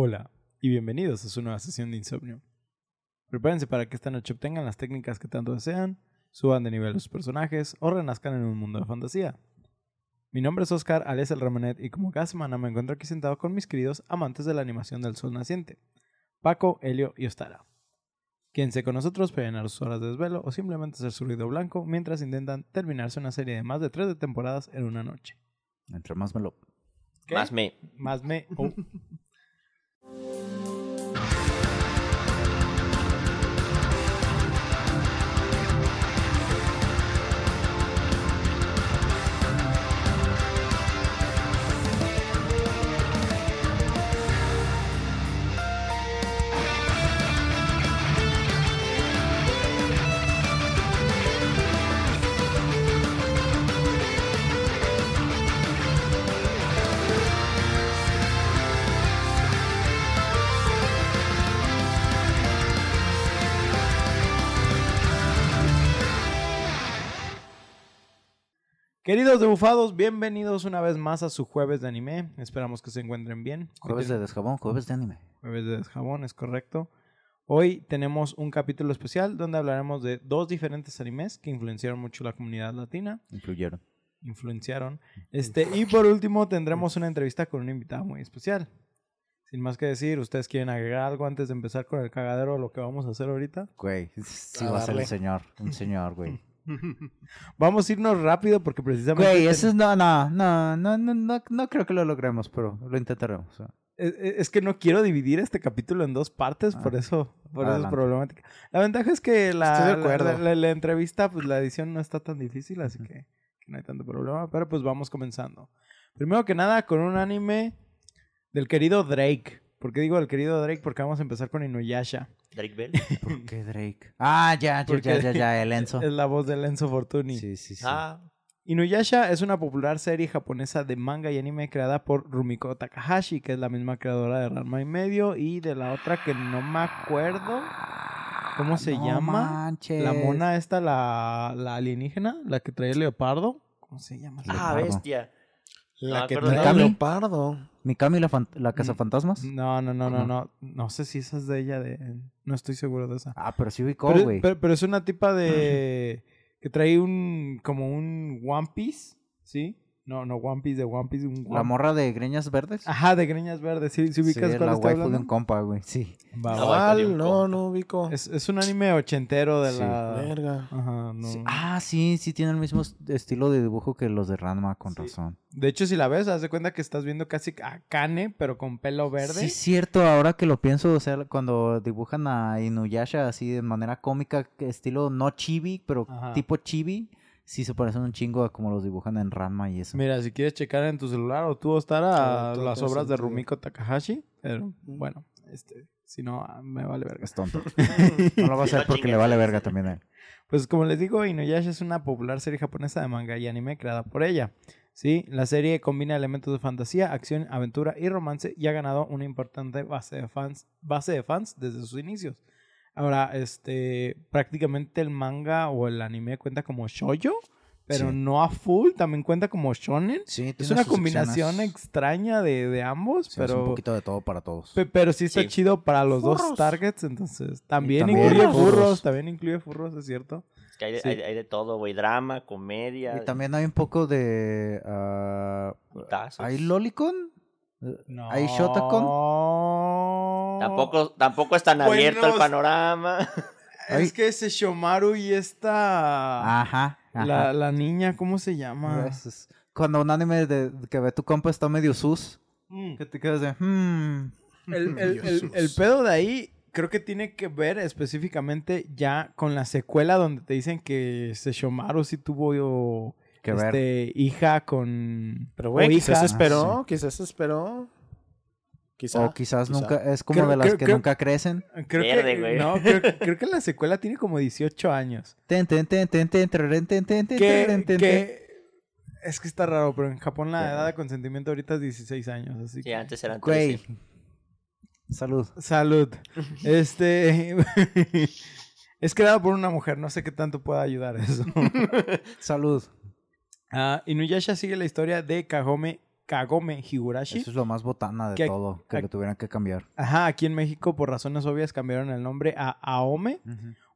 Hola y bienvenidos a su nueva sesión de insomnio. Prepárense para que esta noche obtengan las técnicas que tanto desean, suban de nivel sus personajes o renazcan en un mundo de fantasía. Mi nombre es Oscar alias el Ramonet y como cada semana me encuentro aquí sentado con mis queridos amantes de la animación del sol naciente, Paco, Helio y Ostara. Quédense con nosotros para llenar sus horas de desvelo o simplemente hacer su ruido blanco mientras intentan terminarse una serie de más de tres temporadas en una noche. Entre más me lo... ¿Qué? Más me. Más me... oh. Thank you. Queridos debufados, bienvenidos una vez más a su jueves de anime. Esperamos que se encuentren bien. Jueves de desjabón, jueves de anime. Jueves de desjabón, es correcto. Hoy tenemos un capítulo especial donde hablaremos de dos diferentes animes que influenciaron mucho la comunidad latina. Influyeron. Influenciaron. Este, y por último tendremos una entrevista con un invitado muy especial. Sin más que decir, ¿ustedes quieren agregar algo antes de empezar con el cagadero de lo que vamos a hacer ahorita? Güey, sí A va a ser el señor. Un señor, güey. Vamos a irnos rápido porque precisamente... Güey, eso es... No, no, no, no, no, no, creo que lo logremos, pero lo intentaremos. o sea. Es, es que no quiero dividir este capítulo en dos partes, por Ah, eso, por eso es problemática. La ventaja es que la, entrevista, pues la edición no está tan difícil, así que, que no hay tanto problema. Pero pues vamos comenzando. Primero que nada, con un anime del querido Drake. ¿Por qué digo el querido Drake? Porque vamos a empezar con Inuyasha. Drake Bell. ¿Por qué Drake? Ah, ya, ya, ya, ya, ya, el Enzo. Es la voz de Enzo Fortuni. Sí, sí, sí. Ah, Inuyasha es una popular serie japonesa de manga y anime creada por Rumiko Takahashi, que es la misma creadora de Ranma y medio y de la otra que no me acuerdo cómo se No llama. manches. La mona esta, la, la alienígena, la que trae el leopardo. ¿Cómo se llama? ah, Leopardo. bestia. La No, que trae leopardo. ¿Mikami la, fan- la cazafantasmas? No, no, no, no, no. No sé si esa es de ella, de... no estoy seguro de esa. Ah, pero sí ubicó, pero, güey. pero- pero es una tipa de... que trae un... como un One Piece, ¿sí? No, no One Piece de One Piece, un La morra de greñas verdes. Ajá, de greñas verdes. ¿Sí, sí Sí, ubicas cuál la estoy waifu de hablando? un compa, güey. Sí. No, no ubico. Es, es un anime ochentero de Sí. la... Verga. Ajá, no. Sí. Ah, sí, sí tiene el mismo est- estilo de dibujo que los de Ranma, con Sí. razón. De hecho, si la ves, haz de cuenta que estás viendo casi a Kane, pero con pelo verde. Sí, es cierto, ahora que lo pienso, o sea, cuando dibujan a Inuyasha así de manera cómica, que estilo no chibi, pero Ajá. tipo chibi, sí se parecen un chingo a como los dibujan en Ranma y eso. Mira, si quieres checar en tu celular o tú estar a Ah, todo las obras de. Rumiko Takahashi, pero bueno, este, si no, ah, me vale verga. Es tonto. No lo va a hacer porque le vale verga también a él. Pues como les digo, Inuyasha es una popular serie japonesa de manga y anime creada por ella. Sí, la serie combina elementos de fantasía, acción, aventura y romance y ha ganado una importante base de fans, base de fans desde sus inicios. Ahora, este, prácticamente el manga o el anime cuenta como shoujo, pero Sí. no a full, también cuenta como shonen. Sí, Es una combinación extraña de, de ambos, pero, un poquito de todo para todos. pe- pero sí está Sí. chido para los dos targets, entonces también, también incluye furros. furros, también incluye furros, es cierto. es que hay, de- Sí. hay- hay de todo, güey. Drama, comedia. Y también hay un poco de... putazos. ¿Hay Lolicon? No. ¿Hay Shotacon? Tampoco, tampoco es tan abierto el panorama. Es que ese Shomaru y esta. Ajá. ajá. la, la niña, ¿cómo se llama? Cuando un anime de, que ve tu compa está medio sus, Mm. que te quedas de... Hmm, El, el- el- el pedo de ahí creo que tiene que ver específicamente ya con la secuela donde te dicen que ese Shomaru sí tuvo que ver. este, hija con. Pero, güey, quizás esperó. Quizás esperó. Quizá. O quizás quizá. nunca, es como Creo- de las creo- que creo- nunca crecen. Creo que, güey. no, creo, creo que la secuela tiene como 18 años. Ten, ten, ten, ten, ten, ten, ten, ten, ten, ten. que es que está raro, pero en Japón la edad de consentimiento ahorita es 16 años, así Sí, que... antes eran Güey. 13. Salud. Salud. Este es creado por una mujer, no sé qué tanto pueda ayudar eso. Salud. Ah, Inuyasha sigue la historia de Kagome Kagome Higurashi. Eso es lo más botana de Que- todo, que a- lo tuvieran que cambiar. Ajá, aquí en México, por razones obvias, cambiaron el nombre a Aome,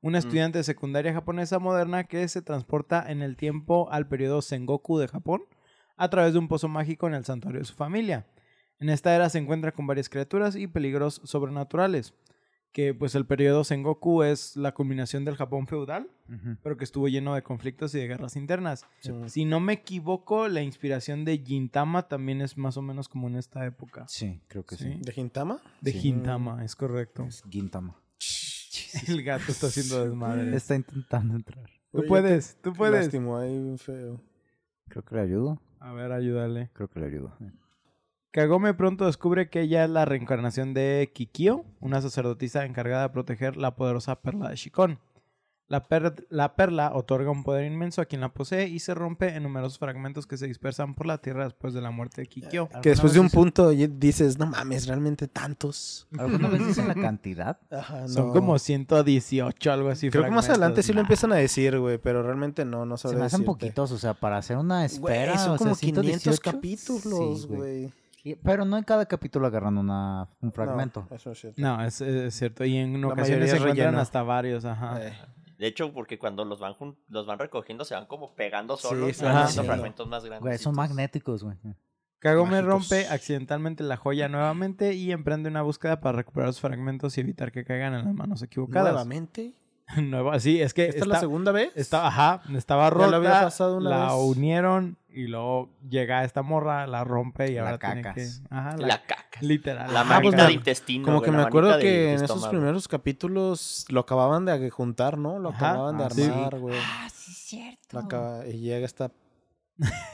una Mm. estudiante de secundaria japonesa moderna que se transporta en el tiempo al periodo Sengoku de Japón a través de un pozo mágico en el santuario de su familia. En esta era se encuentra con varias criaturas y peligros sobrenaturales, que pues el periodo Sengoku es la culminación del Japón feudal, pero que estuvo lleno de conflictos y de guerras internas. Sí. Si no me equivoco, la inspiración de Gintama también es más o menos como en esta época. Sí, creo que sí. Sí. ¿De Gintama? De Sí. Gintama, es correcto. Es Gintama. El gato está haciendo desmadre. Está intentando entrar. Tú Oye, puedes, tú puedes. Lastimó ahí bien feo. Creo que le ayudo. A ver, ayúdale. Creo que le ayudo. Kagome pronto descubre que ella es la reencarnación de Kikyo, una sacerdotisa encargada de proteger la poderosa perla de Shikon. La, per- la perla otorga un poder inmenso a quien la posee y se rompe en numerosos fragmentos que se dispersan por la tierra después de la muerte de Kikyo. Que después de un punto dices, no mames, realmente tantos. ¿Alguna vez dicen la cantidad? Ajá, Son como 118, algo así. Creo que más adelante sí lo empiezan a decir, güey, pero realmente no, no Se sabré me hacen decirte. poquitos, o sea, para hacer una Güey, espera. son o sea, como 500 118, capítulos, sí, güey. Y- Pero no en cada capítulo agarran una, un No, fragmento. eso es cierto. No, es, es cierto. Y en La ocasiones se encuentran hasta varios, ajá. Eh, De hecho, porque cuando los van los van recogiendo se van como pegando Sí, solos, van haciendo haciendo. fragmentos más grandes. Güey, son magnéticos, güey. Kagome rompe accidentalmente la joya nuevamente y emprende una búsqueda para recuperar los fragmentos y evitar que caigan en las manos equivocadas. ¿Nuevamente? Nueva, sí, es que ¿Esta está, es la segunda vez? está- ajá, estaba Ya rota, lo había pasado una la vez. unieron y luego llega esta morra, la rompe y La ahora tiene que... cacas. Ajá, la, La caca. literal. La manita pues, de intestino. Como que la me acuerdo que en esos primeros capítulos lo acababan de juntar, ¿no? Lo Ajá. acababan de Ah, armar, güey. Ah, sí, es cierto. Lo acaba- Y llega esta...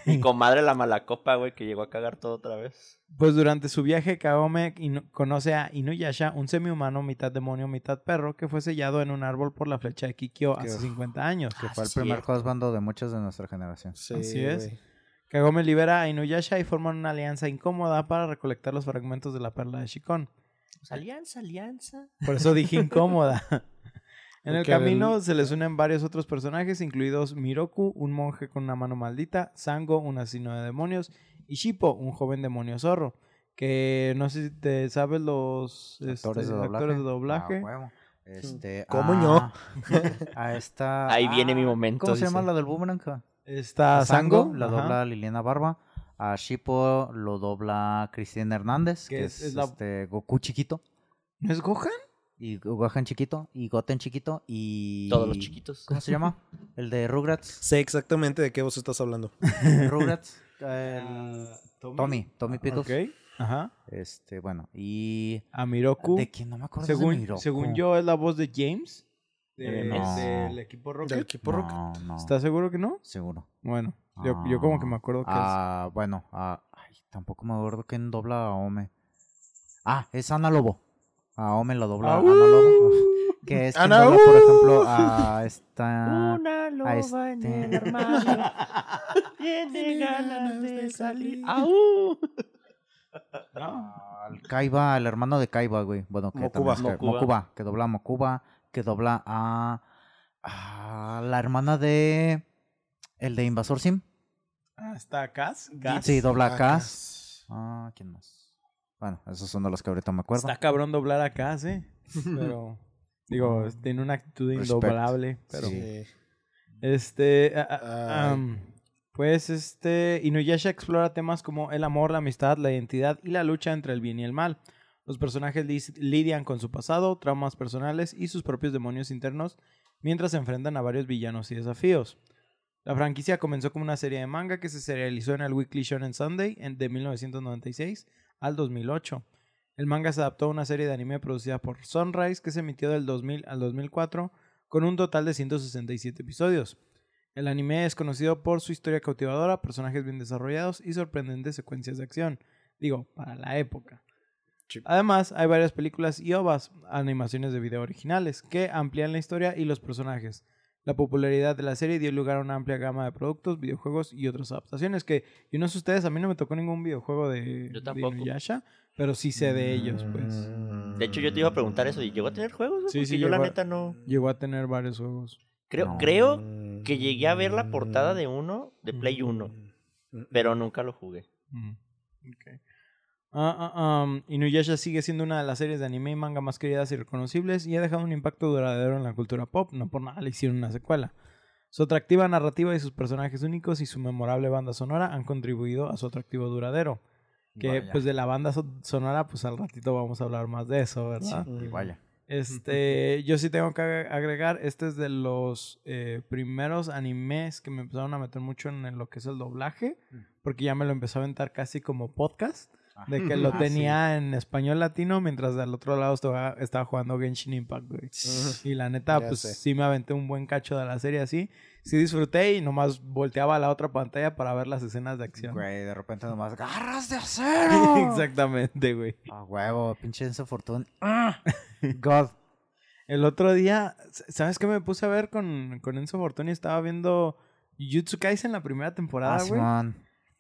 Mi comadre la malacopa, güey, que llegó a cagar todo otra vez. Pues durante su viaje, Kagome inu- conoce a Inuyasha, un semi-humano, mitad demonio, mitad perro, que fue sellado en un árbol por la flecha de Kikyo Qué- hace 50 años. Que Ah, fue el primer cierto. husbando de muchos de nuestra generación. Sí, Así es. Kagome libera a Inuyasha y forman una alianza incómoda para recolectar los fragmentos de la perla de Shikon. Pues, alianza, alianza. Por eso dije incómoda. En el camino se les unen varios otros personajes, incluidos Miroku, un monje con una mano maldita, Sango, un asesino de demonios, y Shippo, un joven demonio zorro. Que no sé si te sabes los Actores este, de doblaje. actores de doblaje. Ah. Este, ¿Cómo ah, A esta. Ahí viene mi ah, momento, ¿Cómo se llama la del boomerang? Está Sango, Sango, la ajá. dobla Liliana Barba. A Shippo lo dobla Cristina Hernández, Que que es- es, es la- este, Goku chiquito. ¿No es Gohan? Y Gohan chiquito. Y Goten chiquito. Y. Todos los chiquitos. ¿Cómo se llama? El de Rugrats. Sé exactamente de qué vos estás hablando. Rugrats. el- Tommy. Tommy Pickles. Ok. Ajá. Este, bueno. Y. A Miroku. ¿De quién no me acuerdo? de Según, Miroku. según yo, es la voz de James. De- No. Del equipo Rocket. Del equipo Rocket. No, no. ¿Estás seguro que no? Seguro. Bueno, yo, yo como que me acuerdo que es. Ah, bueno. ah, ay, tampoco me acuerdo quién dobla a Ome. Ah, es Ana Lobo. A Ome lo dobla Ah, Ana Lobo. Que es quien Ana, dobla, por uh. ejemplo, a esta... Una loba a en este- el armario. Tiene ganas de salir. ¡Au! Al Kaiba, el hermano de Kaiba, güey. Bueno, que Mokuba. también es que- Mokuba. Mokuba, que dobla a Mokuba, que dobla a, a la hermana de el de Invasor Sim. Ah, está Cass. Cass. Sí, dobla a Ah, Cass. Ah, ¿quién más? Bueno, esos son de los que ahorita me acuerdo. Está cabrón doblar a Cass, ¿eh? Pero, digo, tiene una actitud Respect. indoblable. Pero, Sí. este, Ay. am, pues, este, Inuyasha explora temas como el amor, la amistad, la identidad y la lucha entre el bien y el mal. Los personajes lidian con su pasado, traumas personales y sus propios demonios internos mientras se enfrentan a varios villanos y desafíos. La franquicia comenzó como una serie de manga que se serializó en el Weekly Shonen Sunday en- de 1996 al 2008. El manga se adaptó a una serie de anime producida por Sunrise que se emitió del 2000 al 2004 con un total de 167 episodios. El anime es conocido por su historia cautivadora, personajes bien desarrollados y sorprendentes secuencias de acción. Digo, para la época. Sí. Además, hay varias películas y ovas, animaciones de video originales, que amplían la historia y los personajes. La popularidad de la serie dio lugar a una amplia gama de productos, videojuegos y otras adaptaciones que, yo no sé ustedes, a mí no me tocó ningún videojuego de, Yo de tampoco. Inuyasha, pero sí sé de ellos, pues. De hecho, yo te iba a preguntar eso. ¿Y llegó a tener juegos? Sí, Porque sí, yo la llegó a- neta no... Llegó a tener varios juegos. Creo, No. creo que llegué a ver la portada de uno de Play 1, pero nunca lo jugué. Ah, ah, um, Inuyasha sigue siendo una de las series de anime y manga más queridas y reconocibles y ha dejado un impacto duradero en la cultura pop. No por nada le hicieron una secuela. Su atractiva narrativa y sus personajes únicos y su memorable banda sonora han contribuido a su atractivo duradero. Que Vaya. pues de la banda so- sonora, pues al ratito vamos a hablar más de eso, ¿verdad? Y vaya. Este, yo sí tengo que ag- agregar, este es de los eh, primeros animes que me empezaron a meter mucho en lo que es el doblaje, Mm. porque ya me lo empezó a aventar casi como podcast, de que lo Ah, tenía en español latino, mientras del otro lado estaba, estaba jugando Genshin Impact, güey. Y la neta, Ya pues sé. sí me aventé un buen cacho de la serie así. Sí disfruté y nomás volteaba a la otra pantalla para ver las escenas de acción. Güey, de repente nomás, ¡garras de acero! Exactamente, güey. A huevo, pinche Enzo Fortune. ¡Ah! God. El otro día, ¿sabes qué me puse a ver con, con Enzo Fortuni? Estaba viendo Jujutsu Kaisen la primera temporada, Ah, güey.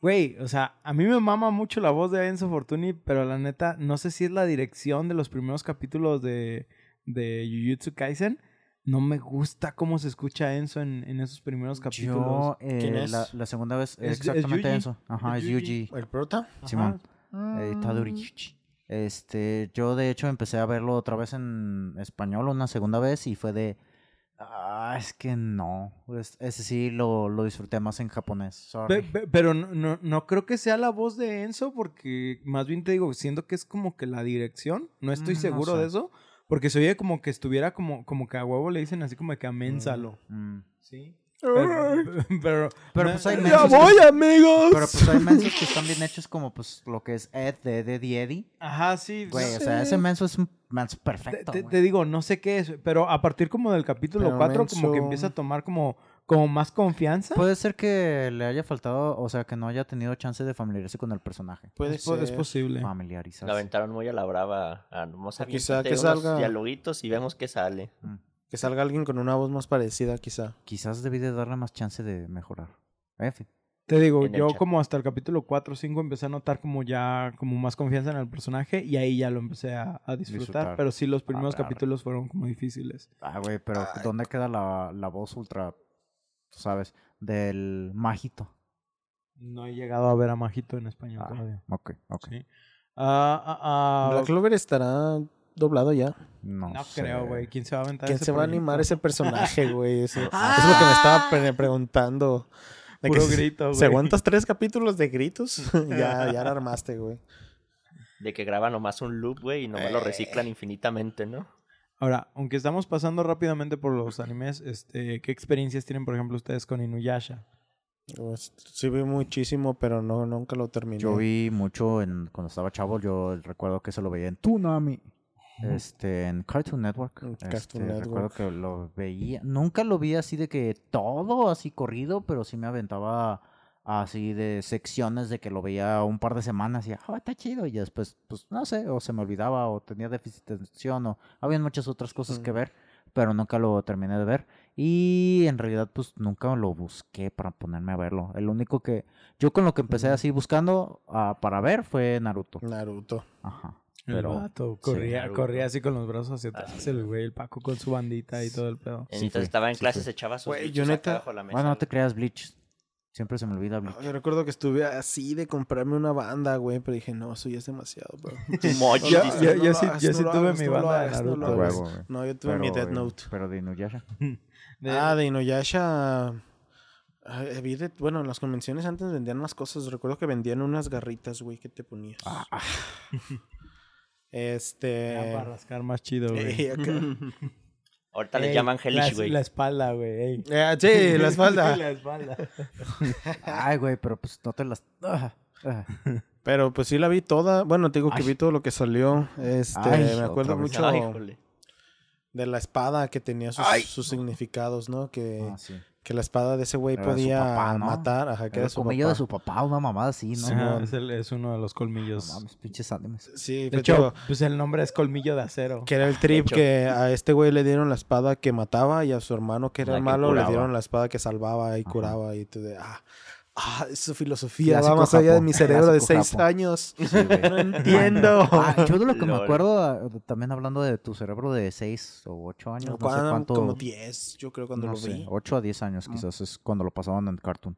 Güey, o sea, a mí me mama mucho la voz de Enzo Fortuni, pero la neta, no sé si es la dirección de los primeros capítulos de, de Jujutsu Kaisen. No me gusta cómo se escucha Enzo en, en esos primeros capítulos. Yo, eh, ¿Quién es? La, la segunda vez, Es- exactamente Yuji. eso. Ajá, Es es Yuji. ¿El prota? Simón. Eh, Tadori Yuji. Este, yo de hecho empecé a verlo otra vez en español una segunda vez y fue de, ah, es que no, Es- ese sí lo, lo disfruté más en japonés. sorry. Pe- pe- pero no, no, no creo que sea la voz de Enzo, porque más bien te digo, siento que es como que la dirección. No estoy Mm, no seguro sé. de eso, porque se oye como que estuviera como, como que a huevo le dicen así como que aménsalo. Mm. Sí. Pero, pero, pues hay ¡Ya mensos que- voy, amigos! Pero pues hay mensos que están bien hechos como pues lo que es Ed de Ed y Eddie. Ajá, sí. Güey, no o sea, ese menso es un menso perfecto. te- digo, no sé qué es, pero a partir como del capítulo Pero 4 como que empieza a tomar como, como más confianza. Puede ser que le haya faltado, o sea, que no haya tenido chance de familiarizarse con el personaje. Puede es, po- es ser. posible. Familiarizarse. La aventaron muy a la brava. A, vamos a quizá que unos salga- dialoguitos y vemos qué sale. Mm. Que salga alguien con una voz más parecida, quizá. Quizás debí de darle más chance de mejorar. En fin. Te digo, en yo chat. como hasta el capítulo 4 o 5 empecé a notar como ya como más confianza en el personaje y ahí ya lo empecé a, a disfrutar, Disfrutar. Pero sí, los primeros Arre, arre. capítulos fueron como difíciles. Ah, güey, pero ¿dónde queda la, la voz ultra, tú sabes, del majito? No he llegado a ver a Majito en español Ah, todavía. ok, ok. Sí. Ah, ah, ah, Black Clover estará doblado ya. No, no sé. creo, güey. ¿Quién se va a aventar ¿Quién ese se va a animar ese personaje, güey? Eso, eso es lo que me estaba pre- preguntando. De que Puro si- grito, güey. Si aguantas tres capítulos de gritos, ya, ya la armaste, güey. De que graban nomás un loop, güey, y nomás lo reciclan Eh. infinitamente, ¿no? Ahora, aunque estamos pasando rápidamente por los animes, este, ¿qué experiencias tienen, por ejemplo, ustedes con Inuyasha? Pues, sí vi muchísimo, pero no, nunca lo terminé. Yo vi mucho en, cuando estaba chavo, yo recuerdo que se lo veía en Toonami. Este, en Cartoon Network. En Este, Cartoon Recuerdo Network. que lo veía. Nunca lo vi así de que todo así corrido, pero sí me aventaba así de secciones de que lo veía un par de semanas y, oh, está chido. Y después, pues, no sé, o se me olvidaba, o tenía déficit de atención, o había muchas otras cosas que ver, pero nunca lo terminé de ver. Y en realidad, pues, nunca lo busqué para ponerme a verlo. El único que, yo con lo que empecé así buscando ah, para ver fue Naruto. Naruto. Ajá. El Pero, vato corría, así con los brazos hacia atrás, Así. el güey, el Paco con su bandita y todo el pedo. Sí Entonces fue, estaba en sí clases, fue. echaba sus Güey, yo neta- bajo la mesa. bueno, no te creas, Bleach. Siempre se me olvida Bleach. Yo recuerdo que estuve así de comprarme una banda, güey, pero dije, no, eso ya es demasiado, bro. Yo- dice. yo- No yo lo sí- hagas, yo no sí lo tuve hagas, mi banda de hagas, Naruto. Huevo. No, yo tuve mi Death Note. Pero de Inuyasha. De- Ah, de Inuyasha. ah, bueno, en las convenciones antes vendían más cosas. Recuerdo que vendían unas garritas, güey, que te ponías. Ah, Este. Ya para rascar más chido, güey. eh, Ahorita les llaman la, Hellish, güey. la espalda, güey. ey. Eh, sí, la espalda. la espalda. Ay, güey, pero pues no te las. Ah, ah. Pero pues sí la vi toda. Bueno, te digo que Ay. vi todo lo que salió. Este, Ay, me acuerdo mucho Ay, de la espada que tenía sus significados, ¿no? Que, Ah, sí. Que la espada de ese güey podía papá, ¿no? matar. Ajá, que Era era el su colmillo papá. de su papá, una mamada así, ¿no? Sí, es, el- es uno de los No colmillos. mames, pinches animes. Sí, de pues, hecho, digo, pues el nombre es colmillo de acero. que era el trip que a este güey le dieron la espada que mataba y a su hermano que era La el que malo le dieron la espada que salvaba y Ajá. curaba y tú de ah, ah, esa filosofía va más allá de mi cerebro de seis Japón. años. Sí. No entiendo. Ah, yo de lo que me acuerdo, ah, también hablando de tu cerebro de 6 o 8 años, no sé cuánto. Como 10, yo creo cuando no lo sé, vi. 8 a 10 años quizás es cuando lo pasaban en Cartoon.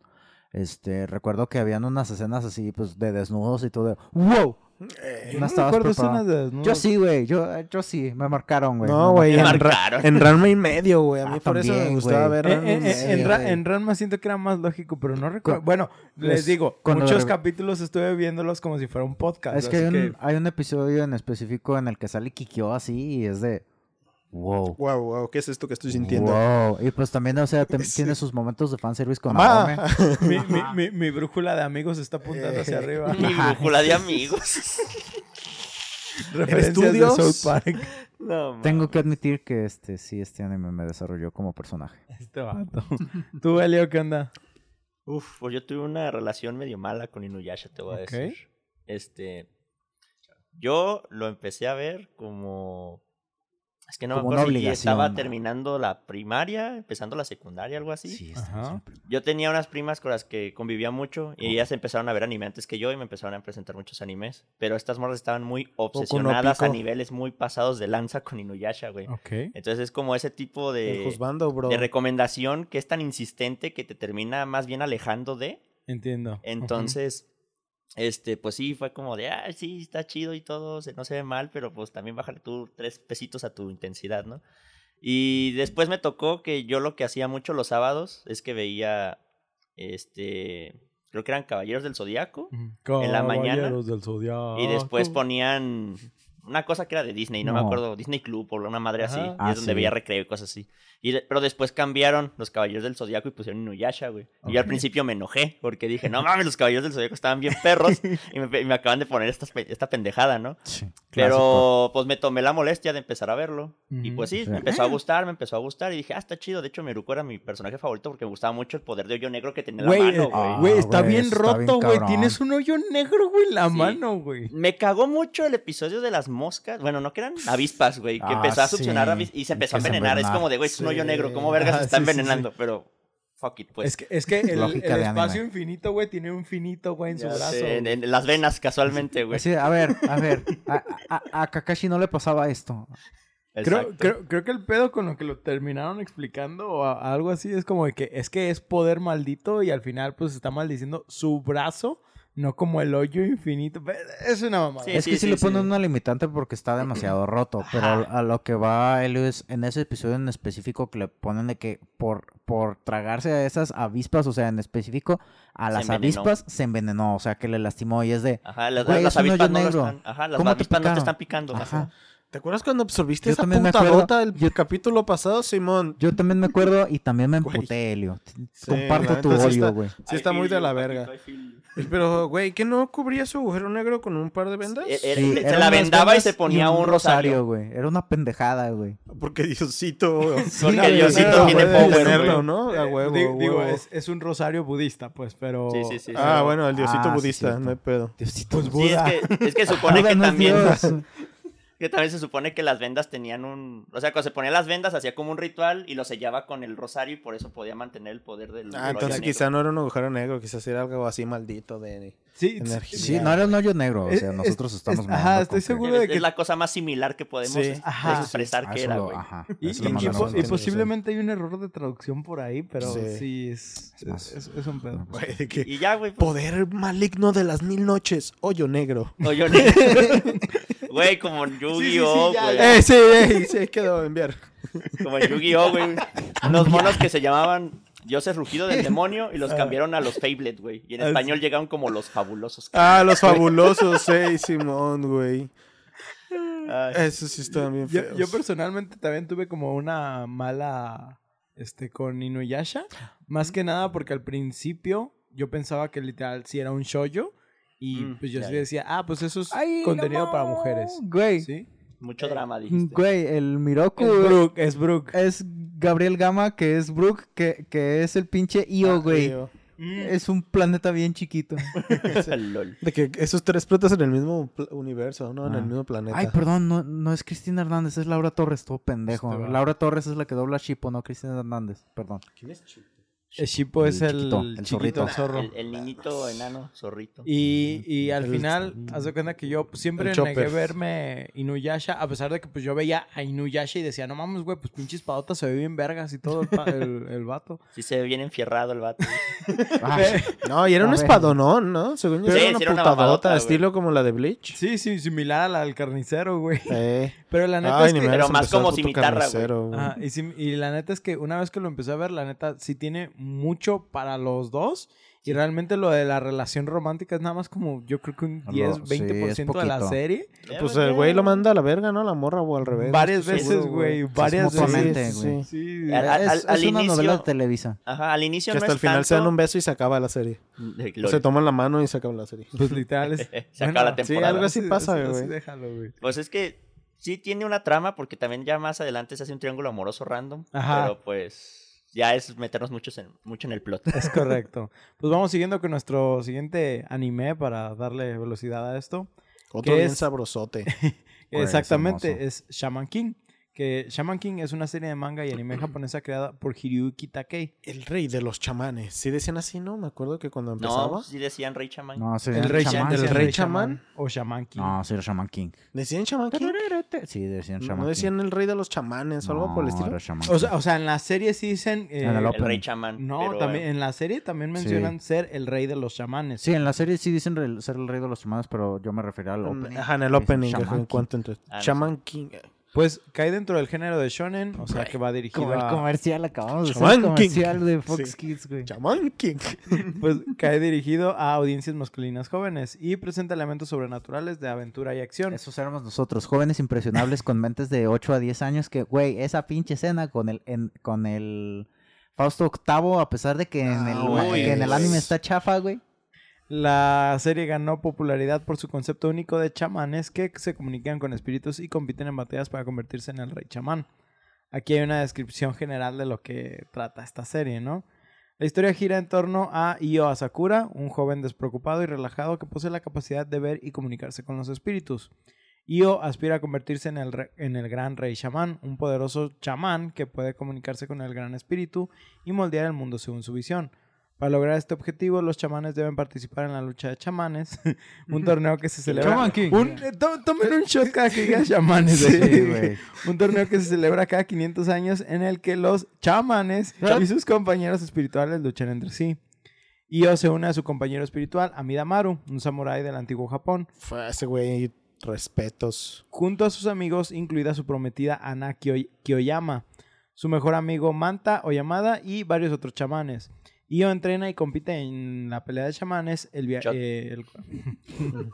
Este, recuerdo que habían unas escenas así, pues, de desnudos y todo. de, ¡Wow! Eh, Yo no no estabas preparado. de. Yo sí, güey. Yo, yo sí, me marcaron, güey. no, güey, Me marcaron. en Ranma y medio, güey. A mí Ah, por eso me gustaba ver Eh, Ranma y eh, eh, medio, en, Ra- güey. en Ranma siento que era más lógico, pero no recuerdo. Cu- Bueno, les pues, digo, muchos capítulos estuve viéndolos como si fuera un podcast. Es que hay un, hay un episodio en específico en el que sale Kikyo así y es de. ¡Wow! Wow, wow, ¿qué es esto que estoy sintiendo? Wow. Y pues también, o sea, Sí. tiene sus momentos de fanservice con. Naome. mi, mi, mi, mi brújula de amigos está apuntando hacia Eh. arriba. Mi brújula de amigos. Referencias de? South Park. No, Tengo que admitir que este sí, este anime me desarrolló como personaje. Este vato. ¿Tú, Elio, qué onda? Uf, pues yo tuve una relación medio mala con Inuyasha, te voy a decir. Este. Yo lo empecé a ver como. Es que no Como me acuerdo si estaba ¿no? terminando la primaria, empezando la secundaria, algo así. siempre. Yo tenía unas primas con las que convivía mucho y ellas empezaron a ver anime antes que yo y me empezaron a presentar muchos animes. Pero estas morras estaban muy obsesionadas a niveles muy pasados de lanza con Inuyasha, güey. Ok. Entonces es como ese tipo de, juzgando, bro. de recomendación que es tan insistente que te termina más bien alejando de. Entiendo. Entonces, este, pues sí, fue como de, ah, sí, está chido y todo, se, no se ve mal, pero pues también bájale tú tres pesitos a tu intensidad, ¿no? Y después me tocó que yo lo que hacía mucho los sábados es que veía, este, creo que eran Caballeros del Zodiaco, Ujú. en la mañana, Caballeros del Zodiaco. y después ponían una cosa que era de Disney, no, me No. acuerdo, Disney Club o una madre así, y Ah, es donde sí. veía recreo y cosas así. Y de- pero después cambiaron los Caballeros del Zodiaco y pusieron Inuyasha, güey. Y yo al principio me enojé porque dije, no mames, los Caballeros del Zodiaco estaban bien perros y me, y me acaban de poner estas pe- esta pendejada, ¿no? Sí, clásico. Pero pues me tomé la molestia de empezar a verlo. Y Ujú. pues sí, Sí. me empezó a gustar, me empezó a gustar. Y dije, ah, está chido. De hecho, Meruko era mi personaje favorito porque me gustaba mucho el poder de hoyo negro que tenía en la Güey, mano, eh, güey. Ah, está bien está roto, güey. Tienes un hoyo negro, güey, en la Sí. mano, güey. Me cagó mucho el episodio de las moscas. Bueno, no que eran avispas, güey. Que Ah, empezó a succionar sí. avis- y se empezó a envenenar. Es como de, güey, es un hoyo negro. ¿Cómo vergas Ajá, se está sí, sí, sí. envenenando? Pero, fuck it, pues. es que, es que el, espacio infinito, güey, tiene un finito, güey, en su brazo. sé, en, las venas, casualmente, güey. A ver, a ver, a, a- a Kakashi no le pasaba esto. Creo, creo, creo que el pedo con lo que lo terminaron explicando o a- algo así es como de que es que es poder maldito y al final pues está maldiciendo su brazo, no como el hoyo infinito. Es una mamada. Sí, es que sí, le ponen una limitante porque está demasiado roto, pero a lo que va él es en ese episodio en específico que le ponen de que por, por tragarse a esas avispas, o sea, en específico a las avispas se envenenó, o sea, que le lastimó y es de, Ajá, las, Güey, avispas no negro. están. Ajá, las ¿Cómo te avispas no te están picando. ajá. Ajá. ¿Te acuerdas cuando absorbiste Yo esa también me acuerdo. gota del Yo- capítulo pasado, Simón? Yo también me acuerdo y también me emputé, Helio. Sí, Comparto la tu sí odio, está- güey. Sí está muy de la verga. Pero, güey, ¿qué no cubría su agujero negro con un par de vendas? Eh, eh, Sí, se la vendaba y se ponía un rosario. güey. Era una pendejada, güey. Porque Diosito... Porque güey, Diosito tiene power. ¿no? A huevo, Di- a digo, huevo. es, es un rosario budista, pues, pero... Sí, sí, sí. Ah, bueno, el Diosito Ah, budista, no hay pedo. Diosito. Pues Sí, es Buda. que, es que supone Buda que también. que también se supone que las vendas tenían un... O sea, cuando se ponían las vendas hacía como un ritual y lo sellaba con el rosario y por eso podía mantener el poder del... Ah, entonces quizá negro. no era un agujero negro, quizás era algo así maldito de... Sí, Energía. Sí, no era un hoyo negro. O Es- sea, es- nosotros es- estamos ajá, estoy seguro Es, de que- es la cosa más similar que podemos Sí, es- ajá. expresar que era, lo- güey. ajá, Y, y- y y posiblemente hay un error de traducción por ahí, pero Sí. sí, es, Es más. es, es un pedo. Que... Y ya, güey. pues, Poder maligno de las mil noches, hoyo negro. hoyo negro. Güey, como en Yu-Gi-Oh, güey. Eh, sí, eh, sí, quedó enviar. Como en Yu-Gi-Oh, güey. Unos monos que se llamaban Dioses Rugido del Demonio y los cambiaron a los Fablet, güey. Y en Ah, español llegaron como los fabulosos. Ah, los fabulosos, eh, Simón, güey. Eso sí están bien Yo, feos. yo personalmente también tuve como una mala este con Inuyasha, más que nada porque al principio yo pensaba que literal sí era un shoyo y Mm, pues yo sí decía, ah, pues eso es Ay, contenido no, para mujeres. Güey, ¿Sí? mucho drama, dijiste. güey, el Miroku Es Brooke, es Brooke. es Gabriel Gama, que es Brooke, que, que es el pinche Io, Ah, güey. tío. Es un planeta bien chiquito. Lol. De que esos tres platas en el mismo universo, ¿no? En el Ah. mismo planeta. Ay, perdón, no, no es Cristina Hernández, es Laura Torres, todo pendejo. Este. Laura Torres es la que dobla a Shippo, no Cristina Hernández, perdón. ¿Quién es Chipo? El Shippo es el, chiquito, el chiquito, zorrito. el zorro. El, el niñito enano, zorrito. Y, y al final, haz de cuenta que yo pues, siempre negué verme Inuyasha, a pesar de que pues yo veía a Inuyasha y decía, no mames, güey, pues pinches padotas se ve bien vergas y todo el, pa- el, el vato. Sí se ve bien enfierrado el vato. Ah, No, y era A un ver. espadonón, ¿no? Según yo Sí, era una era putadota, estilo como la de Bleach. Sí, sí, similar a la del carnicero, güey. Eh. Pero la neta Ay, es que... Pero más como cimitarra, güey. y, sí- y la neta es que una vez que lo empecé a ver, la neta sí tiene mucho para los dos. Y realmente lo de la relación romántica es nada más como, yo creo que un Lo- 10, sí, 20% es de la serie. Pues el güey lo manda a la verga, ¿no? La morra o al revés. Varias no estoy veces, güey. Varias Sí, veces. Sí, Al- al- es, al es una inicio- novela de Televisa. Ajá, al inicio Que no hasta es el final se dan un beso y se acaba la serie. Se toman la mano y se acaba la serie. Pues literal es... Se acaba la sí, temporada. algo así pasa, güey. déjalo, güey. Pues es que sí tiene una trama porque también ya más adelante se hace un triángulo amoroso random. Ajá. Pero pues ya es meternos muchos en, mucho en el plot. Es correcto. Pues vamos siguiendo con nuestro siguiente anime para darle velocidad a esto. Otro ¿Qué bien es? sabrosote. Es Exactamente, es Shaman King. Que Shaman King es una serie de manga y anime japonesa creada por Hiryuki Takei. El rey de los chamanes. Sí decían así, ¿no? Me acuerdo que cuando empezaba. No, sí decían Rey Chamán. No, sí, El rey, Shaman el ¿El King. rey chamán? chamán o Shaman King. No, sí, era Shaman King. ¿Decían chamán king? Sí, decían No, Shaman no King. decían el rey de los chamanes o algo por el No, estilo. era Shaman O sea, King. o sea, en la serie sí dicen... eh, En el El. Rey Chamán. no, pero, también eh, en la serie también Sí. mencionan ser el rey de los chamanes. Sí, en la serie sí dicen re- ser el rey de los chamanes, pero yo me refería al En- opening. Ajá, en el opening. Shaman en King. cuanto entre. Ah, no Shaman King. Pues cae dentro del género de shonen, o sea que va dirigido Como el a... comercial, acabamos de hacer el comercial King. de Fox Sí. Kids, güey. Shaman King. Pues cae dirigido a audiencias masculinas jóvenes y presenta elementos sobrenaturales de aventura y acción. Esos éramos nosotros, jóvenes impresionables con mentes de 8 a 10 años que, güey, esa pinche escena con el, en- con el Fausto octavo, a pesar de que en el, Ah, uy, que en el anime está chafa, güey. La serie ganó popularidad por su concepto único de chamanes que se comunican con espíritus y compiten en batallas para convertirse en el rey chamán. Aquí hay una descripción general de lo que trata esta serie, ¿no? La historia gira en torno a Io Asakura, un joven despreocupado y relajado que posee la capacidad de ver y comunicarse con los espíritus. Io aspira a convertirse en el, en el gran rey chamán, un poderoso chamán que puede comunicarse con el gran espíritu y moldear el mundo según su visión. Para lograr este objetivo, los chamanes deben participar en la lucha de chamanes, un torneo que se celebra. Shaman King. Un, eh, to- tomen un shot cada que diga chamanes. Sí, güey. Un torneo que se celebra cada 500 años en el que los chamanes y sus compañeros espirituales luchan entre sí. Io se une a su compañero espiritual, Amidamaru, un samurái del antiguo Japón, Fue ese güey. Respetos. junto a sus amigos, incluida su prometida Ana Kyoyama, su mejor amigo Manta Oyamada y varios otros chamanes. Io entrena y compite en la pelea de chamanes. El via- Shot. eh, el-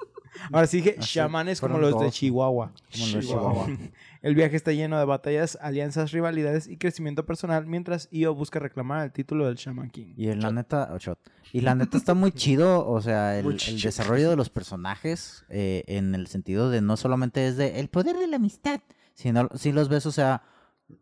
Ahora sí dije chamanes como los de. Chihuahua. Como los de Chihuahua. El viaje está lleno de batallas, alianzas, rivalidades y crecimiento personal, mientras Io busca reclamar el título del Shaman King. Y en la neta, oh, shot. Y la neta está muy chido, o sea, el, desarrollo de los personajes eh, en el sentido de no solamente es de el poder de la amistad, sino si los ves, o sea,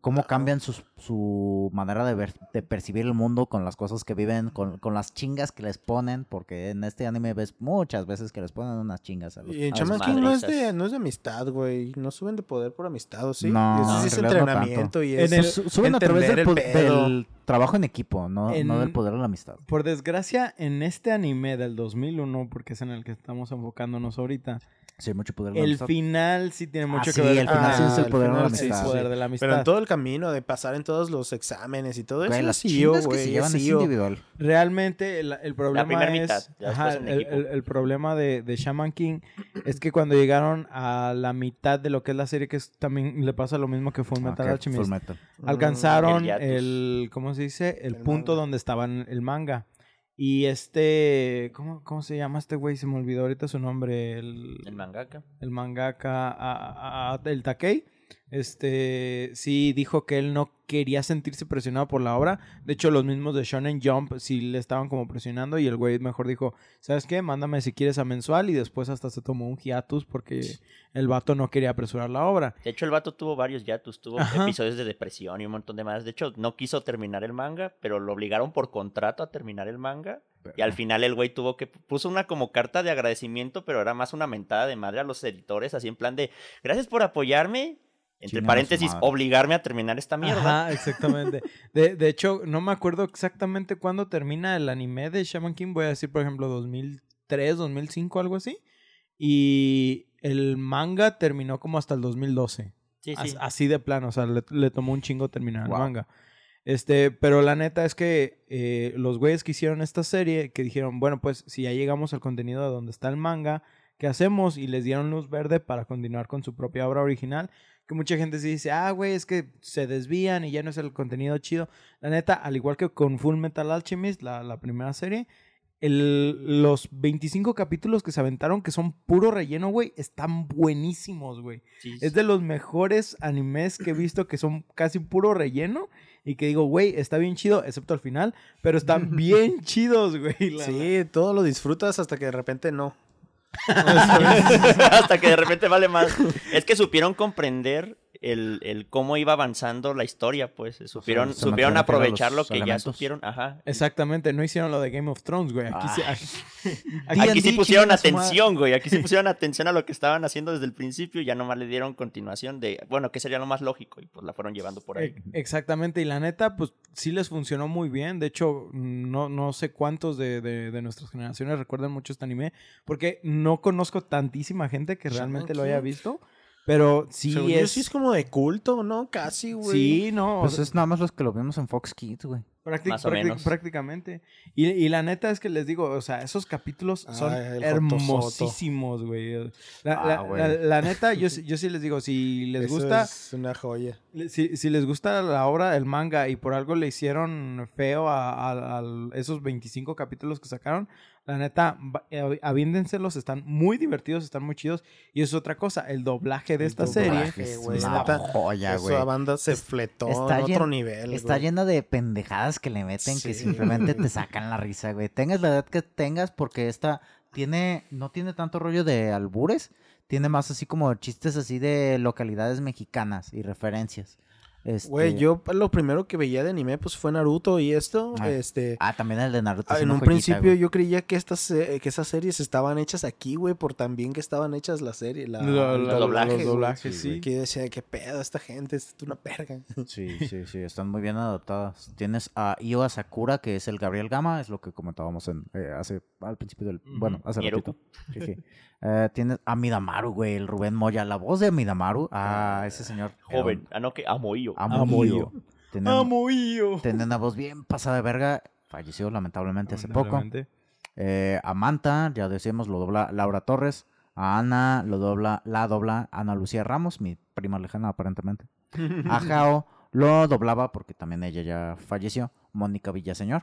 cómo cambian sus- su manera de ver, de percibir el mundo con las cosas que viven, con, con las chingas que les ponen, porque en este anime ves muchas veces que les ponen unas chingas a los Y en Shaman. King no es, de, no es de amistad, güey. No suben de poder por amistad, ¿o sí? No, sí es no entrenamiento y En es... el- su- suben a través el del trabajo en equipo, no, En- no del poder de la amistad. Por desgracia, en este anime del 2001, porque es en el que estamos enfocándonos ahorita, Sí, mucho poder de la el amistad. final sí tiene mucho Ah, que sí, ver el final sí con es el el poder de la final sí, el amistad. poder de la amistad. Pero en todo el camino de pasar en todos los exámenes y todo eso, Güey, las es CEO, chingas que güey, se llevan es CEO. individual. Realmente el, el problema primera es... mitad, ajá, el, equipo. el- el problema de, de Shaman King es que cuando llegaron a la mitad de lo que es la serie, que es, también le pasa lo mismo que Full Metal Ok, Alchemist, Full Metal. alcanzaron El el, hiatus. ¿Cómo se dice? El, El punto manga. donde estaba el manga. Y este, ¿cómo, cómo se llama este güey? Se me olvidó ahorita su nombre. El, El mangaka. el mangaka, a- a- a- el Takei, este, sí dijo que él no quería sentirse presionado por la obra. De hecho, los mismos de Shonen Jump sí le estaban como presionando y el güey mejor dijo, ¿sabes qué? Mándame si quieres a mensual y después hasta se tomó un hiatus porque el vato no quería apresurar la obra. De hecho, el vato tuvo varios yatus, tuvo Ajá. episodios de depresión y un montón de más. De hecho, no quiso terminar el manga, pero lo obligaron por contrato a terminar el manga. Y al final el güey tuvo que puso una como carta de agradecimiento, pero era más una mentada de madre a los editores, así en plan de gracias por apoyarme, entre Chingan a su paréntesis, obligarme a terminar esta mierda. Ajá, exactamente. De, de hecho, no me acuerdo exactamente cuándo termina el anime de Shaman King. Voy a decir, por ejemplo, 2003, 2005, algo así. Y el manga terminó como hasta el 2012. Sí, sí. Así de plano, o sea, le, le tomó un chingo terminar Wow. el manga. Este, pero la neta es que eh, los güeyes que hicieron esta serie, que dijeron, bueno, pues si ya llegamos al contenido de donde está el manga, ¿qué hacemos? Y les dieron luz verde para continuar con su propia obra original. Que mucha gente sí dice, ah, güey, es que se desvían y ya no es el contenido chido. La neta, al igual que con Full Metal Alchemist, la, la primera serie, el- los 25 capítulos que se aventaron, que son puro relleno, güey, están buenísimos, güey. sí, Es de los mejores animes que he visto que son casi puro relleno. Y que digo, güey, está bien chido, excepto al final. Pero están bien chidos, güey. la- Sí, todo lo disfrutas hasta que de repente no. Hasta que de repente vale más. Es que supieron comprender el, el cómo iba avanzando la historia, pues. Supieron, se supieron metieron a aprovechar lo que ya supieron. Ajá. Exactamente, no hicieron lo de Game of Thrones, güey. Aquí, aquí- Aquí sí pusieron atención, güey. Aquí sí pusieron atención a lo que estaban haciendo desde el principio y ya nomás le dieron continuación de, bueno, que sería lo más lógico y pues la fueron llevando por ahí. Exactamente, y la neta, pues sí les funcionó muy bien. De hecho, no, no sé cuántos de, de- de nuestras generaciones recuerdan mucho este anime, porque no conozco tantísima gente que realmente lo haya visto. Pero sí Según yo, es. sí es como de culto, ¿no? Casi, güey. Sí, no. Pues es nada más los que lo vimos en Fox Kids, güey. prácti- más o prácti- menos. Prácticamente. Y, y la neta es que les digo, o sea, esos capítulos son Ay, el hermosísimos, güey. La, Ah, la- la- la neta, yo, sí- yo sí les digo, si les Eso gusta. Es una joya. Si, si les gusta la obra, el manga, y por algo le hicieron feo a, a- a esos 25 capítulos que sacaron, la neta, eh, aviéndenselos, están muy divertidos, están muy chidos. Y es otra cosa, el doblaje de El esta doblaje, serie. Es güey, una neta, joya, güey. Esa banda se Es- fletó está en otro nivel. Está güey. llena de pendejadas que le meten que Sí. simplemente te sacan la risa, güey. Tengas la edad que tengas, porque esta tiene, no tiene tanto rollo de albures, tiene más así como chistes así de localidades mexicanas y referencias. Güey, Este- yo lo primero que veía de anime pues fue Naruto y esto, Ah. este... Ah, también el de Naruto. ah, en un joyita, principio güey. yo creía que estas, eh, que esas series estaban hechas aquí, güey, por tan bien que estaban hechas la serie, la, Lo- el doblaje, los güey. doblajes, Sí, sí. güey. Que decía, qué pedo esta gente, es una perga. Sí, sí, sí, están muy bien adaptadas. Tienes a Io Sakura, que es el Gabriel Gama, es lo que comentábamos en, eh, hace, al principio del... Bueno, hace ratito. Eh, tienes a Midamaru, güey, el Rubén Moya, la voz de Midamaru. Ah, ese señor. Joven, un ah, no, que amoillo. Amorío. Tiene, un- Amo yo. tiene una voz bien pasada de verga. Falleció lamentablemente hace poco. Lamentablemente. Eh, a Manta, ya decíamos, lo dobla Laura Torres. A Ana lo dobla, la dobla Ana Lucía Ramos, mi prima lejana aparentemente. A Jao lo doblaba porque también ella ya falleció. Mónica Villaseñor.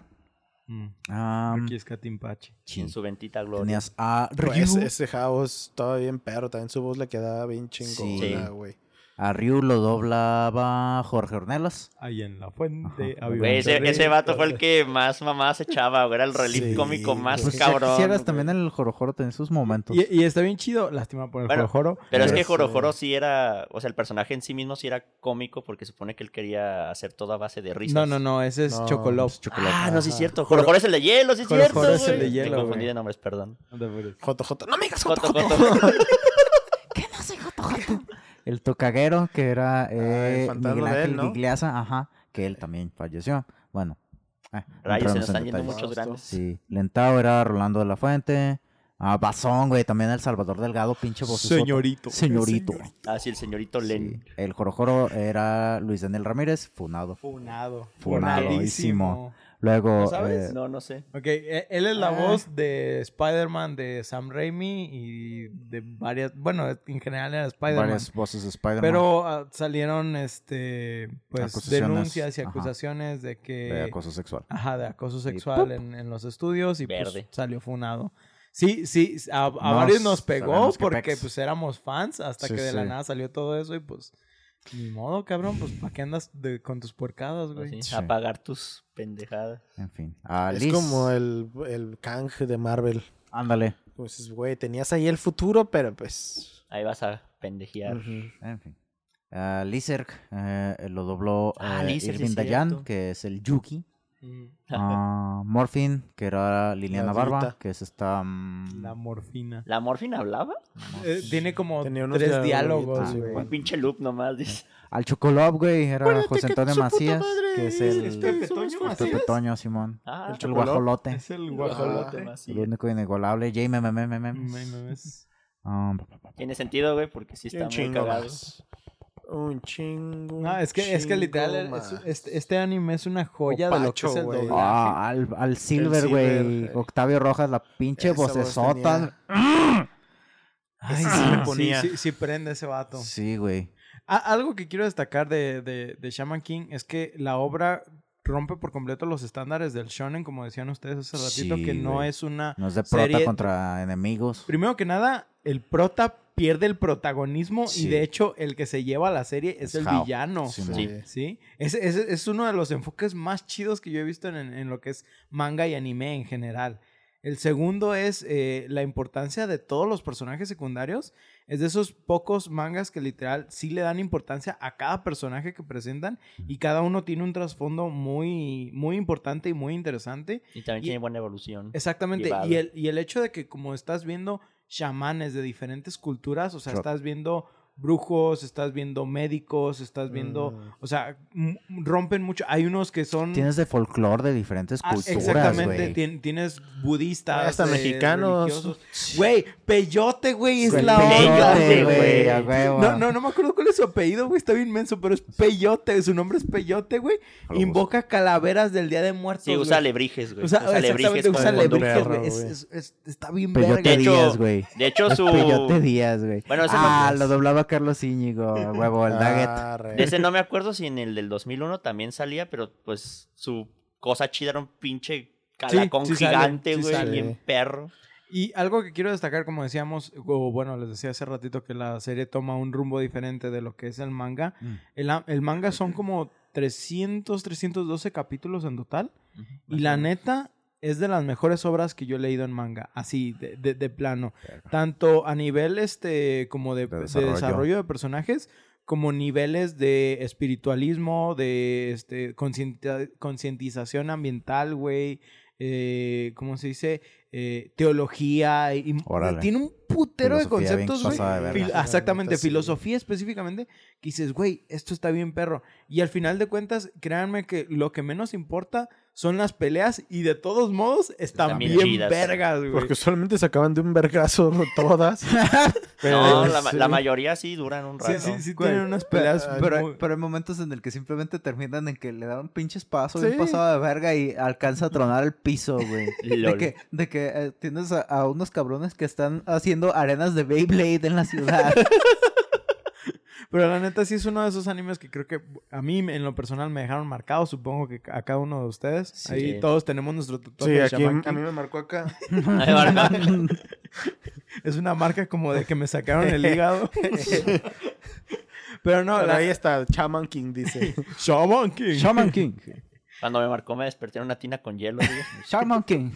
Mm. Am, Aquí es Catimpache. En su ventita gloria. tenías a Ryu. ese, ese house estaba bien perro, también su voz le quedaba bien Sí. chingona, güey. A Ryu lo doblaba Jorge Ornelas. Ahí en la fuente. Había Güey, ese, ese vato fue el que más mamá se echaba, güey. Era el relief Sí, cómico más pues cabrón. quisieras güey. también el Jorojoro tenía sus momentos. Y, y está bien chido, lástima por el Bueno, Jorojoro. Pero es que. Jorojoro sí era, o sea, el personaje en sí mismo sí era cómico porque supone que él quería hacer todo a base de risas. No, no, no, ese es No, Chocolop. Ah, no, sí es cierto. Jorojoro es el de hielo, sí es cierto, Jorojoro es el de hielo, Me confundí güey. de nombres, perdón. JJ, no me digas JJ. Joto, joto. ¿Qué no soy Joto Joto? El tocaguero, que era eh, el fantasma Miguel de él, Ángel ajá, que él también falleció. Bueno, eh, Rayos, se nos están yendo muchos grandes. Sí, Lentao era Rolando de la Fuente. Ah, Bazón, güey, también El Salvador Delgado, pinche voz. Señorito. Señorito. Ah, sí, el señorito Len. Sí. El Jorojoro era Luis Daniel Ramírez, funado. Funado. Funadísimo. Luego, ¿No sabes? eh, No, no sé. Ok, e- él es la Ah. voz de Spider-Man de Sam Raimi y de varias, bueno, en general era Spider-Man. varias voces de Spider-Man. Pero ah, salieron, este, pues, denuncias y ajá. acusaciones de que... de acoso sexual. Ajá, de acoso sexual en, en los estudios y Verde. pues salió funado. Sí, sí, a, a Nos varios nos pegó porque pues éramos fans hasta Sí, que de la sí. nada salió todo eso y pues ni modo, cabrón, pues ¿para qué andas de- con tus puercadas, güey? Así, Sí. Apagar tus pendejadas. En fin. Ah, Es Liz, como el, el Kang de Marvel. Ándale. Pues, güey, tenías ahí el futuro, pero pues... Ahí vas a pendejear. En fin. Ah, Lizerg eh, lo dobló Ah, eh, Lizerg, sí Irving Dayan, que es el Yuki. Mm, Ah, Morphin, que era Liliana Barba, que es esta... mm, La morfina. ¿La morfina hablaba? Eh, tiene como Tenía unos tres diálogos, güey. Un pinche loop nomás, dice. Al Chocolop, güey, era Acuérdate José Antonio Macías, que es es el, Pepe Toño el Macías. Pepe Toño, Simón. Ah, El Chocolop. guajolote. Es el guajolote. Macías. El único inigualable. J. Ah. Tiene sentido, güey, porque sí está muy cagado. Un chingo. No, es que, es que literal, es- este, este anime es una joya de lo que es Opacho, el güey. doblaje. Ah, al, al Silver, güey. eh. Octavio Rojas, la pinche voz vocesota. Ay, Ese sí, sí me sí, ponía. sí, sí prende ese vato. Sí, güey. A- algo que quiero destacar de, de, de Shaman King es que la obra rompe por completo los estándares del shonen, como decían ustedes hace ratito, Sí, que no es una... No es de prota Serie- contra enemigos. Primero que nada, el prota pierde el protagonismo Sí. y de hecho el que se lleva la serie es, Es el villano. Sí, Sí. ¿Sí? Es, es, es uno de los enfoques más chidos que yo he visto en, en lo que es manga y anime en general. El segundo es eh, la importancia de todos los personajes secundarios. Es de esos pocos mangas que literal sí le dan importancia a cada personaje que presentan y cada uno tiene un trasfondo muy, muy importante y muy interesante. Y también Y- tiene buena evolución. Exactamente. Y el, y el hecho de que como estás viendo chamanes de diferentes culturas, o sea, estás viendo brujos, estás viendo médicos, estás viendo, Mm. o sea, rompen mucho. Hay unos que son... Tienes de folclore de diferentes Ah, culturas, exactamente, tien- tienes budistas, Hasta eh, mexicanos. Güey, Peyote, güey, es la Peyote, onda, güey, güey. a huevo. No, no, no me acuerdo cuál es su apellido, güey, está bien menso, pero es Peyote, su nombre es Peyote, güey. Invoca calaveras del Día de Muertos. Sí, usa alebrijes, güey. Usa alebrijes exactamente, usa conducto. güey. Es- güey. es- es- está bien Peyote verga. De hecho, Díaz, güey. De hecho, su... Peyote Díaz, güey. Bueno, ese ah, no- lo doblaba Carlos Íñigo, huevo, el. De ese no me acuerdo si en el del 2001 también salía, pero pues su cosa chida era un pinche calacón sí gigante, sí güey, bien perro. Y algo que quiero destacar, como decíamos, o bueno, les decía hace ratito que la serie toma un rumbo diferente de lo que es el manga. Mm. El manga son como 300, 312 capítulos en total. Y la neta es de las mejores obras que yo he leído en manga, así, de, de- de plano. Tanto a nivel este como de, De de desarrollo. desarrollo. de personajes, como niveles de espiritualismo, de este concienti- concientización ambiental, güey. Eh, ¿Cómo se dice? Eh, teología. Y, Órale. tiene un putero de Filosofía conceptos, güey. Fil- Exactamente, Sí. filosofía específicamente, que dices, güey, esto está bien perro. Y al final de cuentas, créanme que lo que menos importa son las peleas y de todos modos están, Están bien bien, vergas, güey. Porque solamente se acaban de un vergazo todas. No, la, sí. la mayoría sí duran un rato. sí, sí, tienen unas peleas pero- Pero, muy- pero hay momentos en el que simplemente terminan en que le dan un pinche espazo, Sí. un pasado de verga y alcanza a tronar el piso, güey. De que, de que eh, tienes a, a unos cabrones que están haciendo arenas de Beyblade en la ciudad. Pero la neta sí es uno de esos animes que creo que a mí en lo personal me dejaron marcado, supongo que a cada uno de ustedes. Sí. Ahí todos tenemos nuestro tatuaje Sí, de aquí Shaman a mí me marcó acá. Es una marca como de que me sacaron el hígado. Pero no, Pero la... ahí está, Chaman King dice. Shaman King. Shaman King. Cuando me marcó me desperté en una tina con hielo. Shaman King.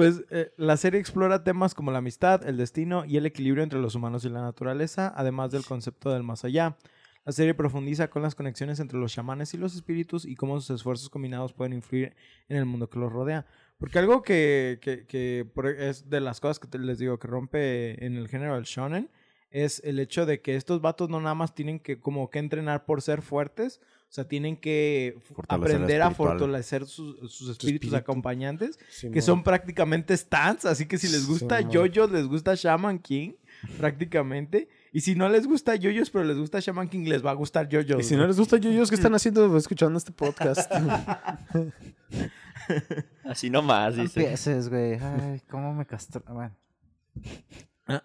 Pues eh, la serie explora temas como la amistad, el destino y el equilibrio entre los humanos y la naturaleza, además del concepto del más allá. La serie profundiza con las conexiones entre los chamanes y los espíritus y cómo sus esfuerzos combinados pueden influir en el mundo que los rodea. Porque algo que, por- es de las cosas que les digo que rompe en el género del shonen es el hecho de que estos vatos no nada más tienen que como que entrenar por ser fuertes, o sea, tienen que Fortalecer aprender a fortalecer sus, sus espíritus espíritu. acompañantes que son prácticamente stands, así que si les gusta Simón. JoJo's, les gusta Shaman King, prácticamente. Y si no les gusta JoJo's, pero les gusta Shaman King, les va a gustar JoJo's. Y si no les gusta yoyos, ¿qué están haciendo escuchando este podcast? Así nomás, No dice. empieces, güey. Ay, cómo me castró. Bueno.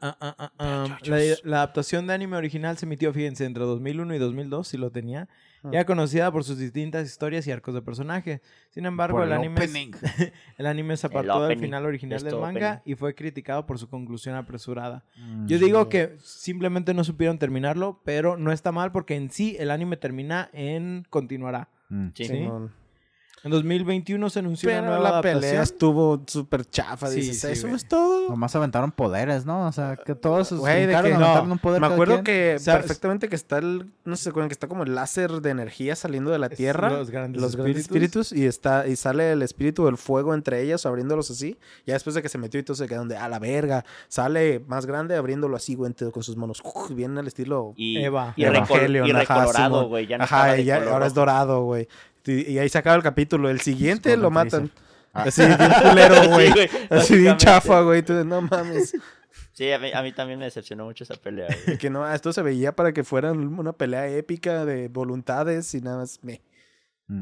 Ah, ah, ah. La, la adaptación de anime original se emitió, fíjense, entre 2001 y 2002, si lo tenía. Ya conocida por sus distintas historias y arcos de personaje. Sin embargo, el, el anime, es- el anime se apartó del final original del manga opening. y fue criticado por su conclusión apresurada. Mm. Yo digo que simplemente no supieron terminarlo, pero no está mal porque en sí el anime termina en continuará. Mm. Sí. Sí. En 2021 se anunció una Pero nueva la pelea estuvo súper chafa. Sí, dices, sí, eso güey. es todo. Nomás aventaron poderes, ¿no? O sea, que todos sus Güey, de que- aventaron no, un poder Me cada acuerdo quien. que O sea, perfectamente que está el, no sé, ¿se acuerdan que está como el láser de energía saliendo de la Es tierra, los grandes grandes espíritus. espíritus, y está y sale el espíritu del fuego entre ellos abriéndolos así. Ya después de que se metió y todos se quedaron de a la verga, sale más grande abriéndolo así, güey, entre- con sus manos, uf, bien al estilo Y, Eva. y, recol- Evangelion, y ajá, recolorado, Simón. güey. Ya no Ajá, estaba de y ya- color ahora es rojo. dorado, güey. Y, ahí se acaba el capítulo. El siguiente Golden lo matan. Ah. Así, bien culero, Sí, güey. güey, Así bien chafa, güey. No mames. Sí, a mí, a mí también me decepcionó mucho esa pelea, güey. Que no, esto se veía para que fuera una pelea épica de voluntades y nada más me.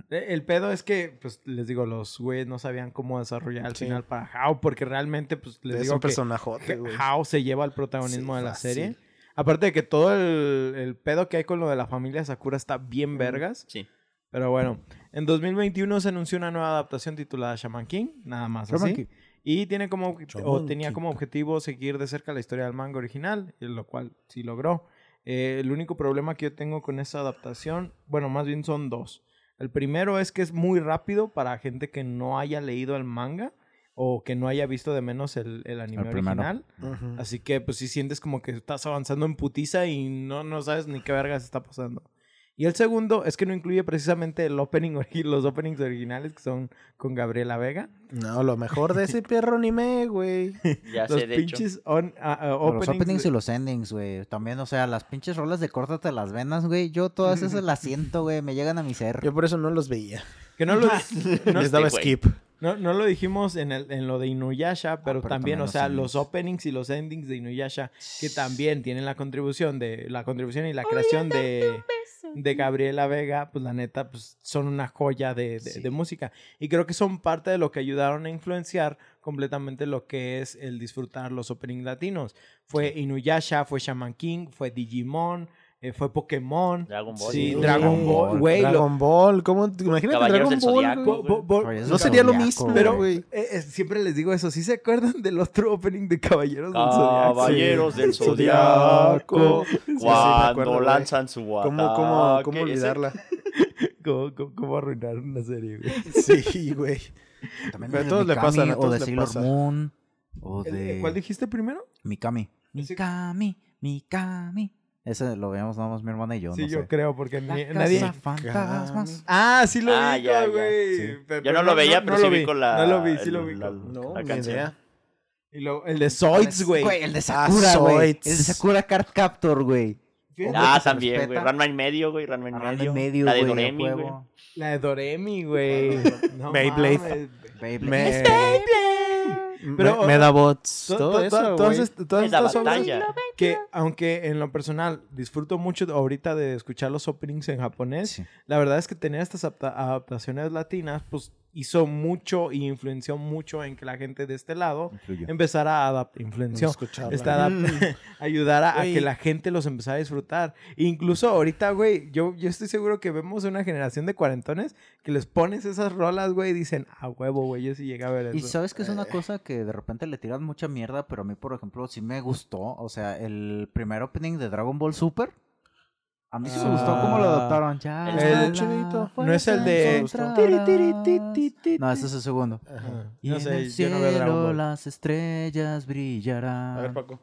Eh, El pedo es que, pues, les digo, los güeyes no sabían cómo desarrollar al Sí. final para How, porque realmente, pues, les Es digo un que personajote, güey. How se lleva el protagonismo Sí, de la fácil. serie. Aparte de que todo el, el pedo que hay con lo de la familia Sakura está bien vergas. Sí. Pero bueno, en 2021 se anunció una nueva adaptación titulada Shaman King, nada más Shaman así. King. Y tiene como, o tenía como objetivo seguir de cerca la historia del manga original, y lo cual sí logró. Eh, el único problema que yo tengo con esta adaptación, bueno, más bien son dos. El primero es que es muy rápido para gente que no haya leído el manga o que no haya visto de menos el, el anime El original. Así que pues sí sientes como que estás avanzando en putiza y no, no sabes ni qué vergas está pasando. Y el segundo es que no incluye precisamente el opening ori- los openings originales que son con Gabriela Vega. No, lo mejor de ese perro anime, güey. Ya los sé, de hecho. pinches on- ah, ah, O los openings openings de- y los endings, güey. También, o sea, las pinches rolas de córtate las venas, güey. Yo todas esas las siento, güey. Me llegan a mi ser. Yo por eso no los veía. que no lo, no, Les daba skip. no- no lo dijimos en, el, en lo de Inuyasha, pero, Ah, pero también, también o los sea, los openings y los endings de Inuyasha que también tienen la contribución de la contribución y la creación de, de Gabriela Vega, pues la neta, pues son una joya de, de- de música. Y creo que son parte de lo que ayudaron a influenciar completamente lo que es el disfrutar los openings latinos. Fue Inuyasha, fue Shaman King, fue Digimon, eh, fue Pokémon. Dragon Ball. Sí. Dragon Ball, güey. Dragon Ball, ¿cómo? te- Imagínate Caballeros Dragon Ball. Zodiaco, güey. Bo- bo- bo- Oye, eso No sería lo mismo, pero güey. eh, eh, siempre les digo eso. ¿Sí se acuerdan del otro opening de Caballeros del Zodiaco? Caballeros del Zodiaco. Sí, Cuando lanzan su ataque. ¿Cómo, cómo, cómo olvidarla? ¿Cómo, cómo, cómo arruinar una serie, güey? Sí, güey. También Pero a todos le Mikami, pasan, O de Sailor pasa. Moon. O de... ¿Cuál dijiste primero? Mikami. Mikami, Mikami. Ese lo veíamos nada más mi hermana y yo, sí, no yo sé. creo, porque La ni- casa nadie... fantasmas. Ah, sí lo Ah, vi, ya, ya. güey. Sí. Pero- Yo no lo veía, no pero lo sí vi vi. con la. No lo vi, sí el- lo vi. la- No, la ni canción. idea. Y luego el de Zoids, güey. el de Ah, Sakura, güey. Zoids. el de Sakura Card Captor, güey. Fíjate, Ah, se también, güey. respeta. Ranma en medio, güey. Ranma en Ranma medio. en medio, La de güey, a Doremi, güey. huevo. La de Doremi, güey. No Beyblade. mames. Beyblade. Me... Pero- Me- Medabots. To- Todo to- to- eso, todas todas estas obras que, aunque en lo personal disfruto mucho ahorita de escuchar los openings en japonés, Sí. la verdad es que tener estas adapta- adaptaciones latinas, pues hizo mucho y influenció mucho en que la gente de este lado empezara a adaptar, influenció, este, adap- ayudara a que la gente los empezara a disfrutar. Incluso ahorita, güey, yo, yo estoy seguro que vemos una generación de cuarentones que les pones esas rolas, güey, y dicen, a huevo, güey, yo sí llegué a ver Y eso. sabes que es una cosa que de repente le tiran mucha mierda, pero a mí, por ejemplo, sí me gustó. O sea, el primer opening de Dragon Ball Super. A mí sí me gustó cómo lo Ah. adaptaron. Ya El- la chidito. No es el de- No, ese es el segundo. Ajá. Y No en sé, el yo no veo cielo las estrellas brillarán. A ver, Paco.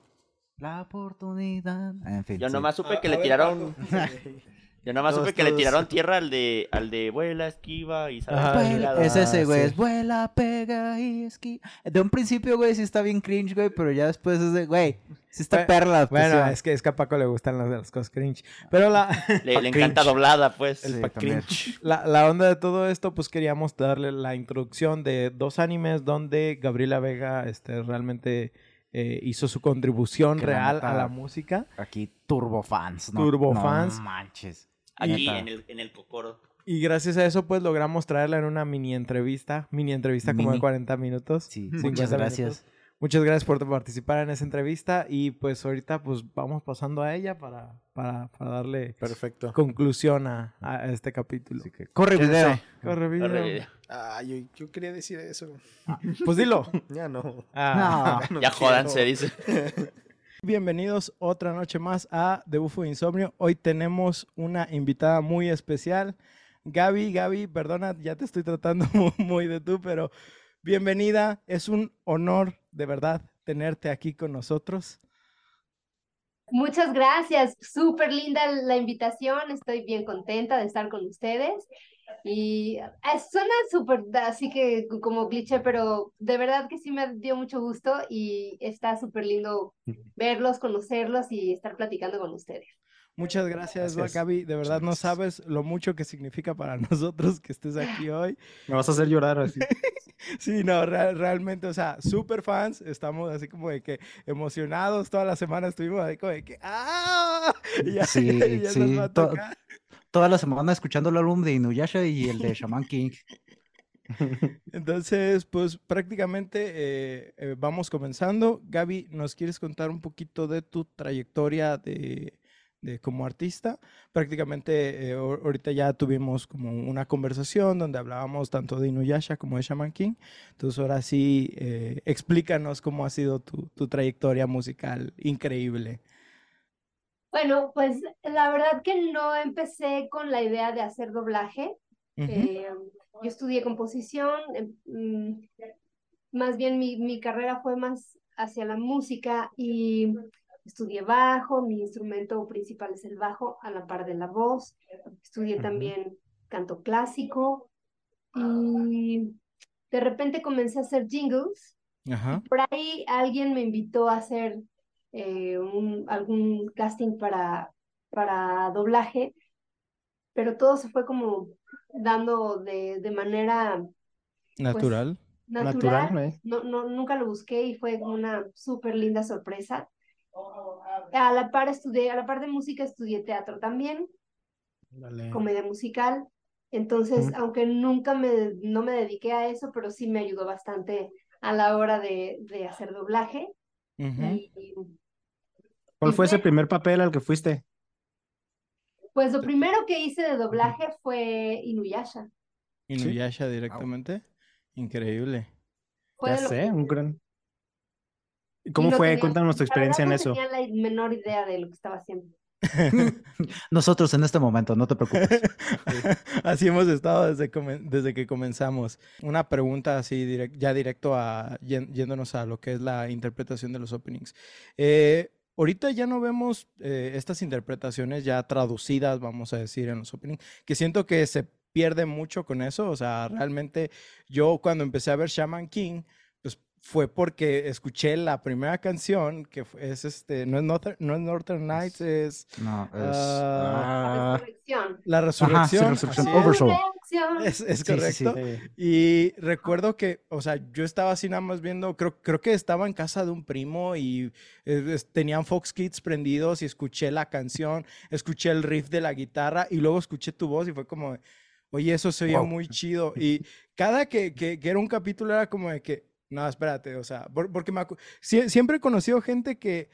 La oportunidad. En fin. Yo sí. nomás supe que a le tiraron. Yo nomás Todos, supe que le tiraron tierra al de al de vuela, esquiva y. Vuela- es ese, Ah, güey. sí. Es vuela, pega y esqui. De un principio, güey, sí está bien cringe, güey, pero ya después es de, güey, sí está Bueno, perla. Bueno, es que, es que a Paco le gustan las, las cosas cringe. Pero la, Le, le encanta doblada, pues. El Sí, cringe. la, la onda de todo esto, pues queríamos darle la introducción de dos animes donde Gabriela Vega este, realmente eh, hizo su contribución real a la música. Aquí turbofans, ¿no? Turbofans. No manches. Aquí en el, en el Cocoro. Y gracias a eso, pues logramos traerla en una mini entrevista. Mini entrevista como de Mini. 40 minutos. Sí, 50 muchas gracias. minutos. Muchas gracias por participar en esa entrevista. Y pues ahorita pues vamos pasando a ella para, para, para darle Perfecto. conclusión a, a este capítulo. Así que corre ¿Quién video. Corre, video. Corre, Ah, yo, yo quería decir eso. Pues dilo. Ya no. Ah. No. No Ya quiero. jódanse, dice. Bienvenidos otra noche más a The Bufo Insomnio. Hoy tenemos una invitada muy especial. Gaby, Gaby, perdona, ya te estoy tratando mu- muy de tú, pero bienvenida. Es un honor, de verdad, tenerte aquí con nosotros. Muchas gracias, súper linda la invitación, estoy bien contenta de estar con ustedes y eh, suena súper así que como cliché, pero de verdad que sí me dio mucho gusto y está súper lindo verlos, conocerlos y estar platicando con ustedes. Muchas gracias. Gaby. De verdad no sabes lo mucho que significa para nosotros que estés aquí hoy. Me vas a hacer llorar así. Sí, no, re- realmente, o sea, super fans, estamos así como de que emocionados, toda la semana estuvimos ahí como de que ¡ah! Y ya, Sí, ya nos sí, va a to- tocar. Toda la semana escuchando el álbum de Inuyasha y el de Shaman King. Entonces, pues prácticamente eh, eh, vamos comenzando. Gaby, ¿nos quieres contar un poquito de tu trayectoria de, de como artista? Prácticamente eh, ahor- ahorita ya tuvimos como una conversación donde hablábamos tanto de Inuyasha como de Shaman King. Entonces, ahora sí, eh, explícanos cómo ha sido tu, tu trayectoria musical increíble. Bueno, pues la verdad que no empecé con la idea de hacer doblaje. Eh, yo estudié composición, em, mm, más bien mi, mi carrera fue más hacia la música y estudié bajo, mi instrumento principal es el bajo, a la par de la voz. Estudié también canto clásico y de repente comencé a hacer jingles. Ajá. Por ahí alguien me invitó a hacer eh, un, algún casting para, para doblaje, pero todo se fue como dando de, de manera Natural. natural. Natural, ¿eh? No, no, nunca lo busqué y fue una súper linda sorpresa. A la par estudié, a la par de música estudié teatro también, Dale. comedia musical. Entonces, Ujú. aunque nunca me, no me dediqué a eso, pero sí me ayudó bastante a la hora de, de hacer doblaje. Y ¿Cuál fue ese primer papel al que fuiste? Pues lo primero que hice de doblaje fue Inuyasha. Inuyasha directamente. Increíble. Ya sé, un gran... ¿Cómo no fue? tenía- Cuéntanos tu experiencia en no eso. tenía la menor idea de lo que estaba haciendo. Nosotros en este momento, no te preocupes. Así hemos estado desde, desde que comenzamos. Una pregunta así direc- ya directo a yéndonos a lo que es la interpretación de los openings. Eh, ahorita ya no vemos eh, estas interpretaciones ya traducidas, vamos a decir, en los openings, que siento que se pierde mucho con eso. O sea, realmente yo cuando empecé a ver Shaman King, fue porque escuché la primera canción, que es este, no es Northern, no es Northern Nights, es No, es... Ah, La Ah, resurrección. La Ajá, Resurrección. Resurrección, así es. Oversoul. Resurrección. Es, es Sí, sí, sí. correcto. sí. Y recuerdo que, o sea, yo estaba así nada más viendo, creo, creo que estaba en casa de un primo y eh, tenían Fox Kids prendidos y escuché la canción, escuché el riff de la guitarra y luego escuché tu voz y fue como, oye, eso se oía Wow. muy chido. Y cada que, que, que era un capítulo era como de que, no, espérate, o sea, por- porque me acu- sie- siempre he conocido gente que,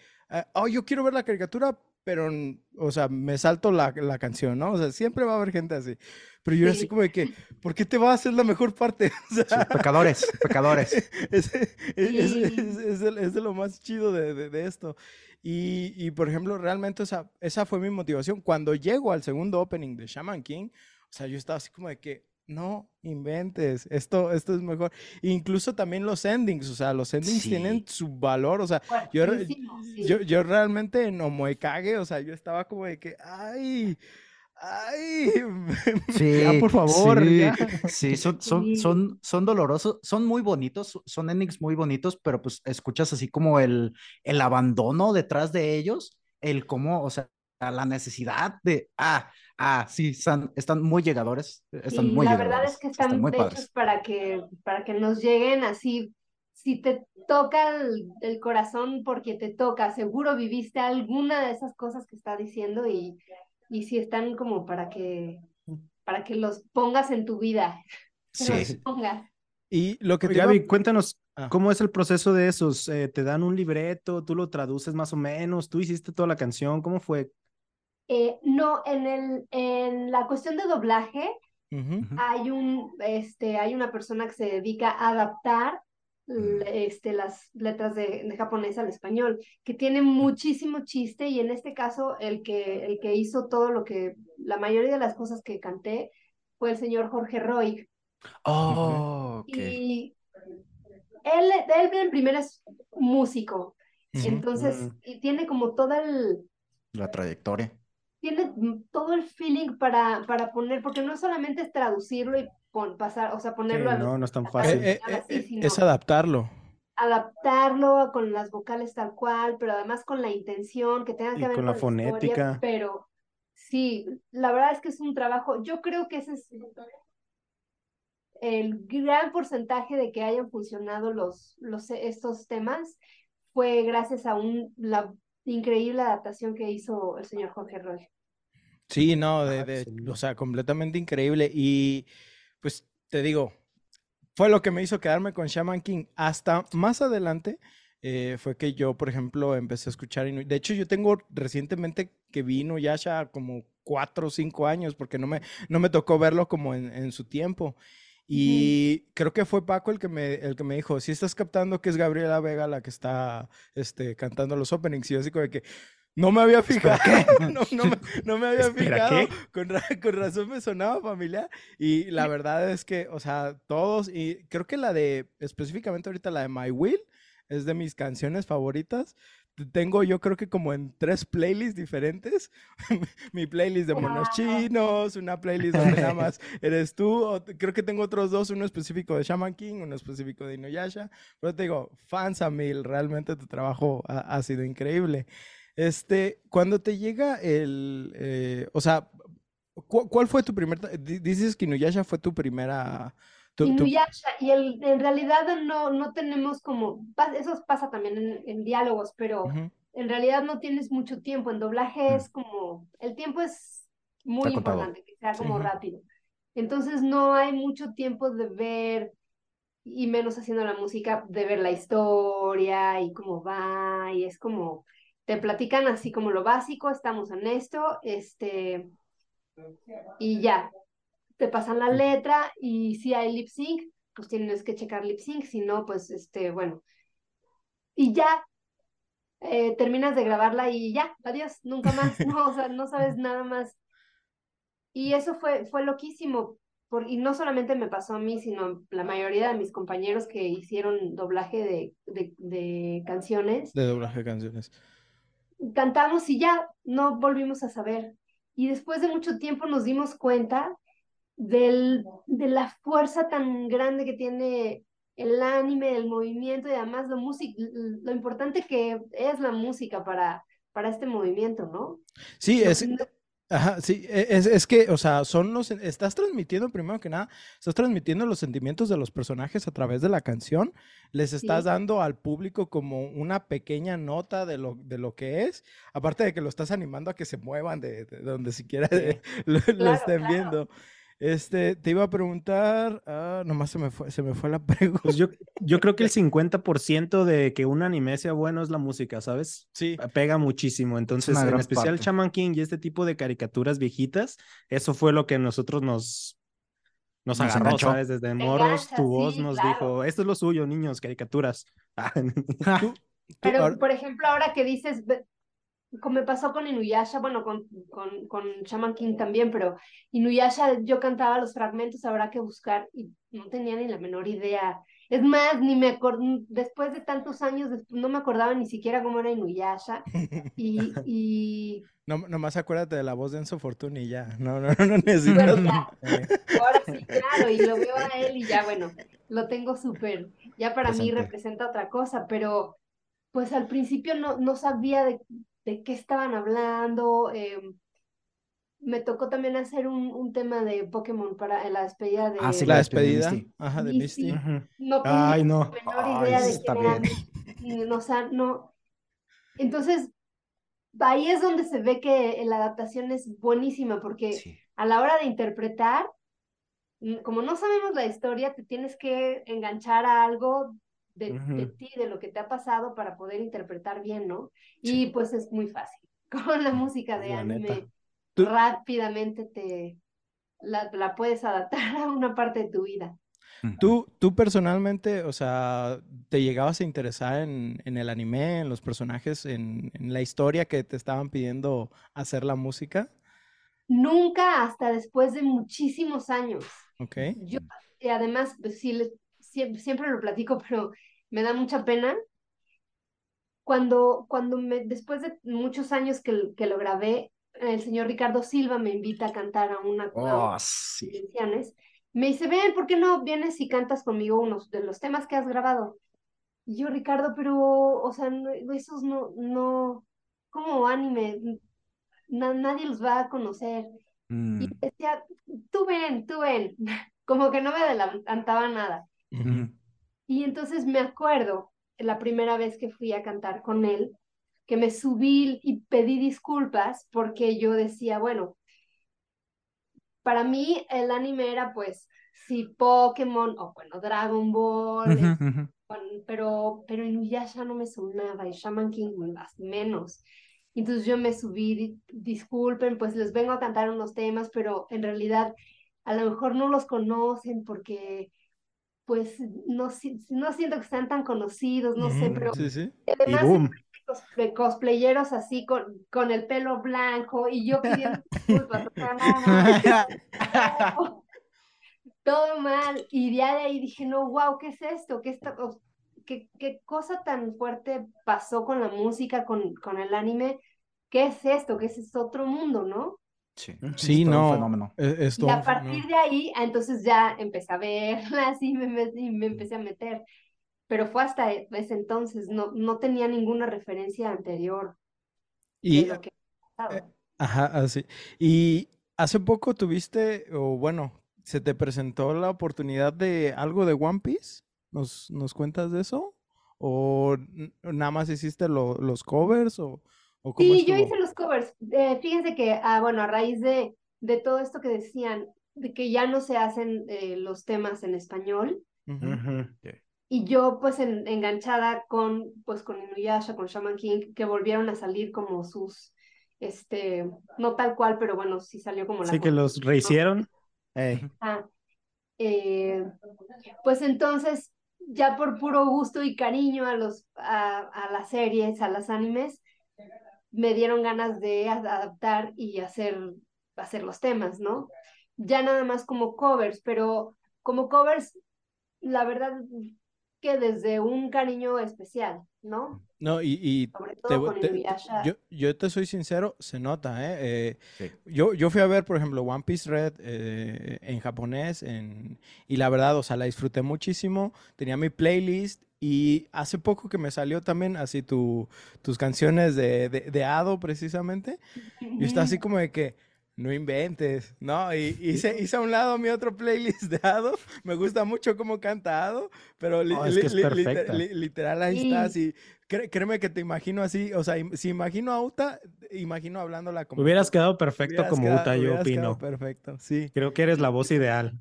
oh, yo quiero ver la caricatura, pero, o sea, me salto la, la canción, ¿no? O sea, siempre va a haber gente así. Pero yo era así Sí. como de que, ¿por qué te va a hacer la mejor parte? O Sí, sea, pecadores, pecadores. es, es- es- Sí. es- es de, es de lo más chido de, de- de esto. Y, y, por ejemplo, realmente esa, esa fue mi motivación. Cuando llego al segundo opening de Shaman King, o sea, yo estaba así como de que, no inventes, esto, esto es mejor. Incluso también los endings, o sea, los endings tienen su valor, o sea, yo, sí. yo, yo realmente en Omoekage, o sea, yo estaba como de que, ay, ay, Sí, Ya, por favor, sí, ya. sí, son, son, son, son dolorosos, son muy bonitos, son endings muy bonitos, pero pues escuchas así como el, el abandono detrás de ellos, el cómo, o sea, la necesidad de, ah, ah, sí, están, están muy llegadores, están Y muy la llegadores, verdad es que están están muy hechos padres. para que, para que nos lleguen así. Si te toca el, el corazón porque te toca, seguro viviste alguna de esas cosas que está diciendo y, y si están como para que, para que los pongas en tu vida. los Sí. pongas. Y lo que te iba a- Gaby, cuéntanos, Ah. ¿cómo es el proceso de esos? Eh, ¿te dan un libreto? ¿Tú lo traduces más o menos? ¿Tú hiciste toda la canción? ¿Cómo fue? Eh, no, en el, en la cuestión de doblaje, hay un, este, hay una persona que se dedica a adaptar l- este, las letras de, de japonés al español, que tiene muchísimo chiste y en este caso el que, el que hizo todo lo que, la mayoría de las cosas que canté fue el señor Jorge Roy. Oh, ok. Y él, él en primera es músico, entonces Mm. y tiene como todo el, La trayectoria. Tiene todo el feeling para, para poner, porque no solamente es traducirlo y pon- pasar, o sea, ponerlo a no, no es tan fácil. Eh, eh, así, eh, es adaptarlo. adaptarlo con las vocales tal cual, pero además con la intención que tenga que Y ver con la fonética. pero sí, la verdad es que es un trabajo, yo creo que ese es el gran porcentaje de que hayan funcionado los, los estos temas fue gracias a un, la increíble adaptación que hizo el señor Jorge Roy. Sí, no, de, de- o sea, completamente increíble. Y pues te digo, fue lo que me hizo quedarme con Shaman King. Hasta más adelante eh, fue que yo, por ejemplo, empecé a escuchar. Inu- De hecho, yo tengo recientemente que vi Inuyasha como cuatro o cinco años, porque no me, no me tocó verlo como en, en su tiempo. Y creo que fue Paco el que me, el que me dijo, si estás captando que es Gabriela Vega la que está este, cantando los openings, y yo así como de que no me había fijado, no, no me, no me había ¿Espera fijado, qué? con, ra- con razón me sonaba familiar, y la verdad es que, o sea, todos, y creo que la de, específicamente ahorita la de My Will, es de mis canciones favoritas, tengo yo creo que como en tres playlists diferentes. Mi playlist de monos chinos, una playlist donde nada más eres tú. o- creo que tengo otros dos, uno específico de Shaman King, uno específico de Inuyasha. Pero te digo, fans a mil, realmente tu trabajo ha, ha sido increíble. Este, cuando te llega el, eh, o sea, ¿cu- ¿cuál fue tu primer, dices que Inuyasha fue tu primera, tu- tu- Inuyasha, y el, en realidad no, no tenemos como, eso pasa también en, en diálogos, pero Ujú. en realidad no tienes mucho tiempo. En doblaje es como, el tiempo es muy Está contado. importante, que sea como rápido. Entonces no hay mucho tiempo de ver, y menos haciendo la música, de ver la historia y cómo va, y es como, te platican así como lo básico, estamos en esto, este, y ya, te pasan la letra y si hay lip sync, pues tienes que checar lip sync, si no, pues este, bueno. Y ya, eh, terminas de grabarla y ya, adiós, nunca más, no, o sea, no sabes nada más. Y eso fue, fue loquísimo, por, y no solamente me pasó a mí, sino la mayoría de mis compañeros que hicieron doblaje de, de, de canciones de doblaje de canciones. Cantamos y ya no volvimos a saber. Y después de mucho tiempo nos dimos cuenta del, de la fuerza tan grande que tiene el anime, el movimiento y además lo, lo importante que es la música para, para este movimiento, ¿no? Sí, es, no- Ajá, sí, e- es, es que, o sea, son los, estás transmitiendo primero que nada, estás transmitiendo los sentimientos de los personajes a través de la canción, les estás Sí. dando al público como una pequeña nota de lo, de lo que es, aparte de que lo estás animando a que se muevan de, de donde siquiera lo, lo Claro, estén claro. viendo. Este, te iba a preguntar, ah, nomás se me fue, se me fue la pregunta. Pues yo, yo creo que el 50% de que un anime sea bueno es la música, ¿sabes? Sí, Pega muchísimo. Entonces, en especial parte. Shaman King y este tipo de caricaturas viejitas, eso fue lo que nosotros nos, nos, Nos agarró, enganchó. ¿sabes? Desde morros, tu voz sí, nos claro. dijo, esto es lo suyo, niños, caricaturas. tú, tú Pero, por ejemplo, ahora que dices, me pasó con Inuyasha, bueno, con, con, con Shaman King también, pero Inuyasha yo cantaba los fragmentos, habrá que buscar, y no tenía ni la menor idea. Es más, ni me después de tantos años, no me acordaba ni siquiera cómo era Inuyasha, y, y no, nomás acuérdate de la voz de Enzo Fortuna y ya, no, no, no necesitas. bueno, ya, ahora sí, claro, y lo veo a él y ya, bueno, lo tengo súper, ya para mí Presente. representa otra cosa, pero pues al principio no, no sabía de, de qué estaban hablando. eh, me tocó también hacer un, un tema de Pokémon para la despedida de Ah, sí, La despedida de Misty. ajá, de Misty. Misty. ujú. No tenía Ay, no. la menor Ay, idea de está quién era. Misty, no, o sea, no. Entonces, ahí es donde se ve que la adaptación es buenísima, porque Sí. a la hora de interpretar, mm, como no sabemos la historia, te tienes que enganchar a algo de, de Ujú. ti, de lo que te ha pasado para poder interpretar bien, ¿no? Y pues es muy fácil. Con la música de La anime. Tú- rápidamente te la, la puedes adaptar a una parte de tu vida. Tú, tú personalmente, o sea, ¿te llegabas a interesar en, en el anime, en los personajes, en, en la historia que te estaban pidiendo hacer la música? nunca hasta después de muchísimos años. Ok. Yo, y además, pues, sí, siempre, siempre lo platico, pero me da mucha pena. Cuando, cuando me, después de muchos años que, que lo grabé, el señor Ricardo Silva me invita a cantar a una, Oh, sí. Me dice, ven, ¿por qué no vienes y cantas conmigo unos de los temas que has grabado? Y yo, Ricardo, pero, o sea, no- esos no, no, como anime, na- nadie los va a conocer. Mm, Y decía, tú ven, tú ven, como que no me adelantaba nada. ujú. Y entonces me acuerdo la primera vez que fui a cantar con él, que me subí y pedí disculpas porque yo decía, bueno, para mí el anime era pues, sí, Pokémon o bueno, Dragon Ball, Ujú, es- ujú. bueno, pero, pero Inuyasha no me sonaba y Shaman King más menos. Entonces yo me subí, di- disculpen, pues les vengo a cantar unos temas, pero en realidad a lo mejor no los conocen porque pues no, si- no siento que sean tan conocidos, no sé, Ujú, pero Sí, sí. Y además boom. cos- cosplayeros así con, con el pelo blanco y yo pidiendo disculpas, o sea, no, no, todo mal. Y ya de ahí dije, no, wow, ¿qué es esto? ¿Qué, esta- o- qué, qué cosa tan fuerte pasó con la música, con, con el anime? ¿Qué es esto? ¿Qué es este otro mundo, no? Sí, Sí, es todo un no. fenómeno. Es, es Y todo a un partir de ahí, ah, entonces ya empecé a verlas y me, y me empecé a meter. Pero fue hasta e- ese entonces, no, no tenía ninguna referencia anterior de Y, lo que había pasado. ajá, así. Y hace poco tuviste, o bueno, se te presentó la oportunidad de algo de One Piece. ¿Nos, nos cuentas de eso? ¿O nada más hiciste lo- los covers? ¿O, o cómo Sí, yo hice los covers. Eh, fíjense que, ah, bueno, a raíz de, de todo esto que decían, de que ya no se hacen eh, los temas en español, Ujú. Ujú. y yo pues en- enganchada con, pues con Inuyasha, con Shaman King, que volvieron a salir como sus, este, no tal cual, pero bueno, sí salió como la Sí, que los rehicieron. Ah, eh, pues entonces, ya por puro gusto y cariño a los, a, a las series, a las animes, me dieron ganas de ad- adaptar y hacer, hacer los temas, ¿no? Ya nada más como covers, pero como covers, la verdad que desde un cariño especial, ¿no? No, y, y Sobre te todo vo- con te- yo, yo te soy sincero, se nota, ¿eh? Eh, Sí. yo, yo fui a ver, por ejemplo, One Piece Red eh, en japonés en, y la verdad, o sea, la disfruté muchísimo. Tenía mi playlist y hace poco que me salió también así tu, tus canciones de, de, de Ado, precisamente. Y está así como de que, no inventes, ¿no? Y hice, hice a un lado mi otro playlist de Ado. Me gusta mucho cómo canta Ado, pero li- Oh, es li- que es li- liter- perfecta. li- literal ahí Sí. está, así. Cré- créeme que te imagino así, o sea, si imagino a Uta, imagino hablándola como Hubieras quedado perfecto Hubieras como quedado- Uta, yo hubieras quedado opino. perfecto, sí. Creo que eres la voz ideal.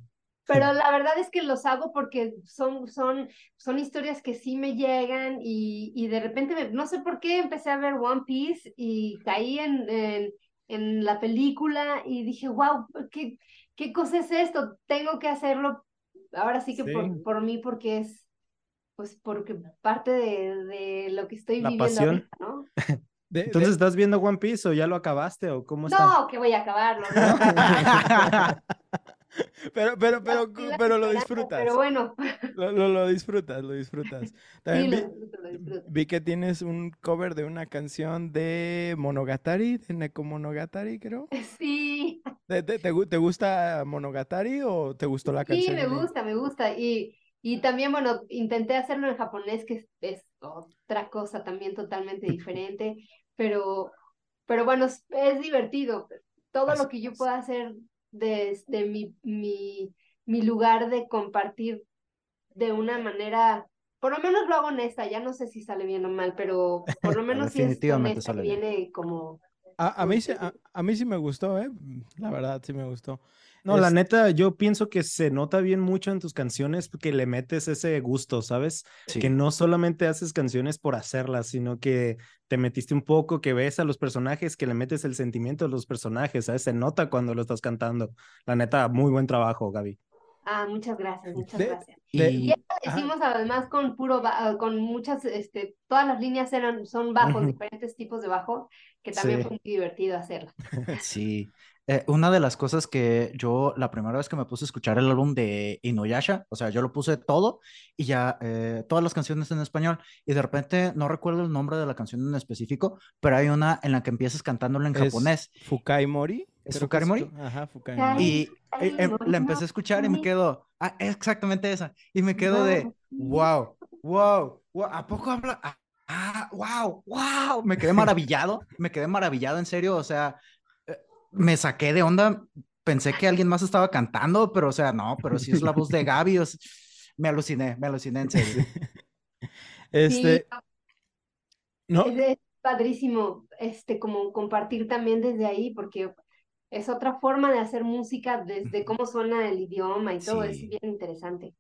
Pero la verdad es que los hago porque son, son, son historias que sí me llegan y, y de repente, me- no sé por qué, empecé a ver One Piece y caí en, en, en la película y dije, wow, ¿qué, qué cosa es esto? Tengo que hacerlo ahora sí que Sí. por, por mí porque es, pues porque parte de, de lo que estoy La viviendo pasión. ahorita, ¿no? De- de- Entonces, ¿estás viendo One Piece o ya lo acabaste o cómo está? No, que voy a acabarlo, ¿no? pero, pero, pero, Sí, pero lo disfrutas. Pero bueno, Lo, lo, lo disfrutas, lo disfrutas. sí, También lo vi, disfruto, lo disfruto. vi que tienes un cover de una canción de Monogatari, de Neko Monogatari, creo. Sí. ¿Te, te, te gu- te gusta Monogatari o te gustó la Sí, canción? me en- gusta, me gusta. Y, y también, bueno, intenté hacerlo en japonés, que es, es otra cosa también totalmente diferente, pero, pero bueno, es, divertido. Todo lo que yo pueda hacer desde mi, mi, mi lugar de compartir de una manera, por lo menos lo hago honesta, ya no sé si sale bien o mal, pero por lo menos si es Definitivamente honesta, sale que bien. viene como... A, a mí, a, a mí sí me gustó, ¿eh? La verdad, sí me gustó. No, la neta, yo pienso que se nota bien mucho en tus canciones porque le metes ese gusto, ¿sabes? Sí. Que no solamente haces canciones por hacerlas, sino que te metiste un poco, que ves a los personajes, que le metes el sentimiento a los personajes, ¿sabes? Se nota cuando lo estás cantando. La neta, muy buen trabajo, Gaby. Ah, muchas gracias, muchas De- gracias. de- Y Ajá. hicimos además con puro, ba- con muchas, este, todas las líneas eran, son bajos, diferentes tipos de bajo, que también Sí. fue muy divertido hacerlo. sí, Eh, una de las cosas que yo, la primera vez que me puse a escuchar el álbum de Inuyasha, o sea, yo lo puse todo y ya, eh, todas las canciones en español, y de repente no recuerdo el nombre de la canción en específico, pero hay una en la que empiezas cantándolo en Es japonés. Fukai Mori. ¿Es Fukai Mori? Ajá, Fukai. Mori. Y eh, eh, la empecé a escuchar y me quedo, ah, exactamente esa, y me quedo de, wow, wow, wow, ¿a poco habla? Ah, Ah, wow, wow, me quedé maravillado, me quedé maravillado, en serio, o sea, me saqué de onda, pensé que alguien más estaba cantando, pero o sea, no, pero sí es la voz de Gaby, o sea, me aluciné, me aluciné en serio. Este, no, Es, es padrísimo, este, como compartir también desde ahí, porque es otra forma de hacer música desde cómo suena el idioma y todo, es bien interesante.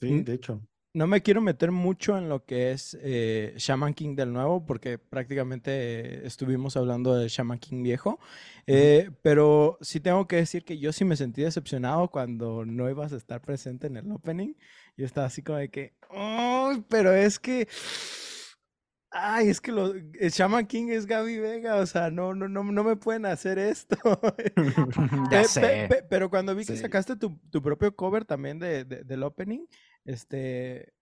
Sí, Mm. de hecho. No me quiero meter mucho en lo que es eh, Shaman King del nuevo, porque prácticamente eh, estuvimos hablando de Shaman King viejo. Eh, pero sí tengo que decir que yo sí me sentí decepcionado cuando no ibas a estar presente en el opening. Yo estaba así como de que, "Ay, pero es que. Ay, es que lo, el Shaman King es Gaby Vega, o sea, no, no, no, no me pueden hacer esto. ya Pe- pe- sé. pe- pero cuando vi que Sí. sacaste tu, tu propio cover también de, de- del opening, este,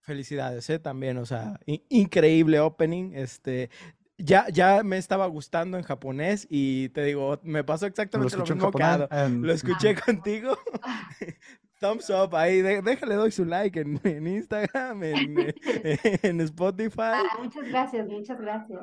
felicidades, ¿eh? También, o sea, in- increíble opening, este, ya, ya me estaba gustando en japonés y te digo, me pasó Lo exactamente lo en mismo que. Em, Lo escuché contigo. Thumbs up ahí, de- déjale doy su like en, en Instagram, en, en Spotify. Ah, muchas gracias, muchas gracias.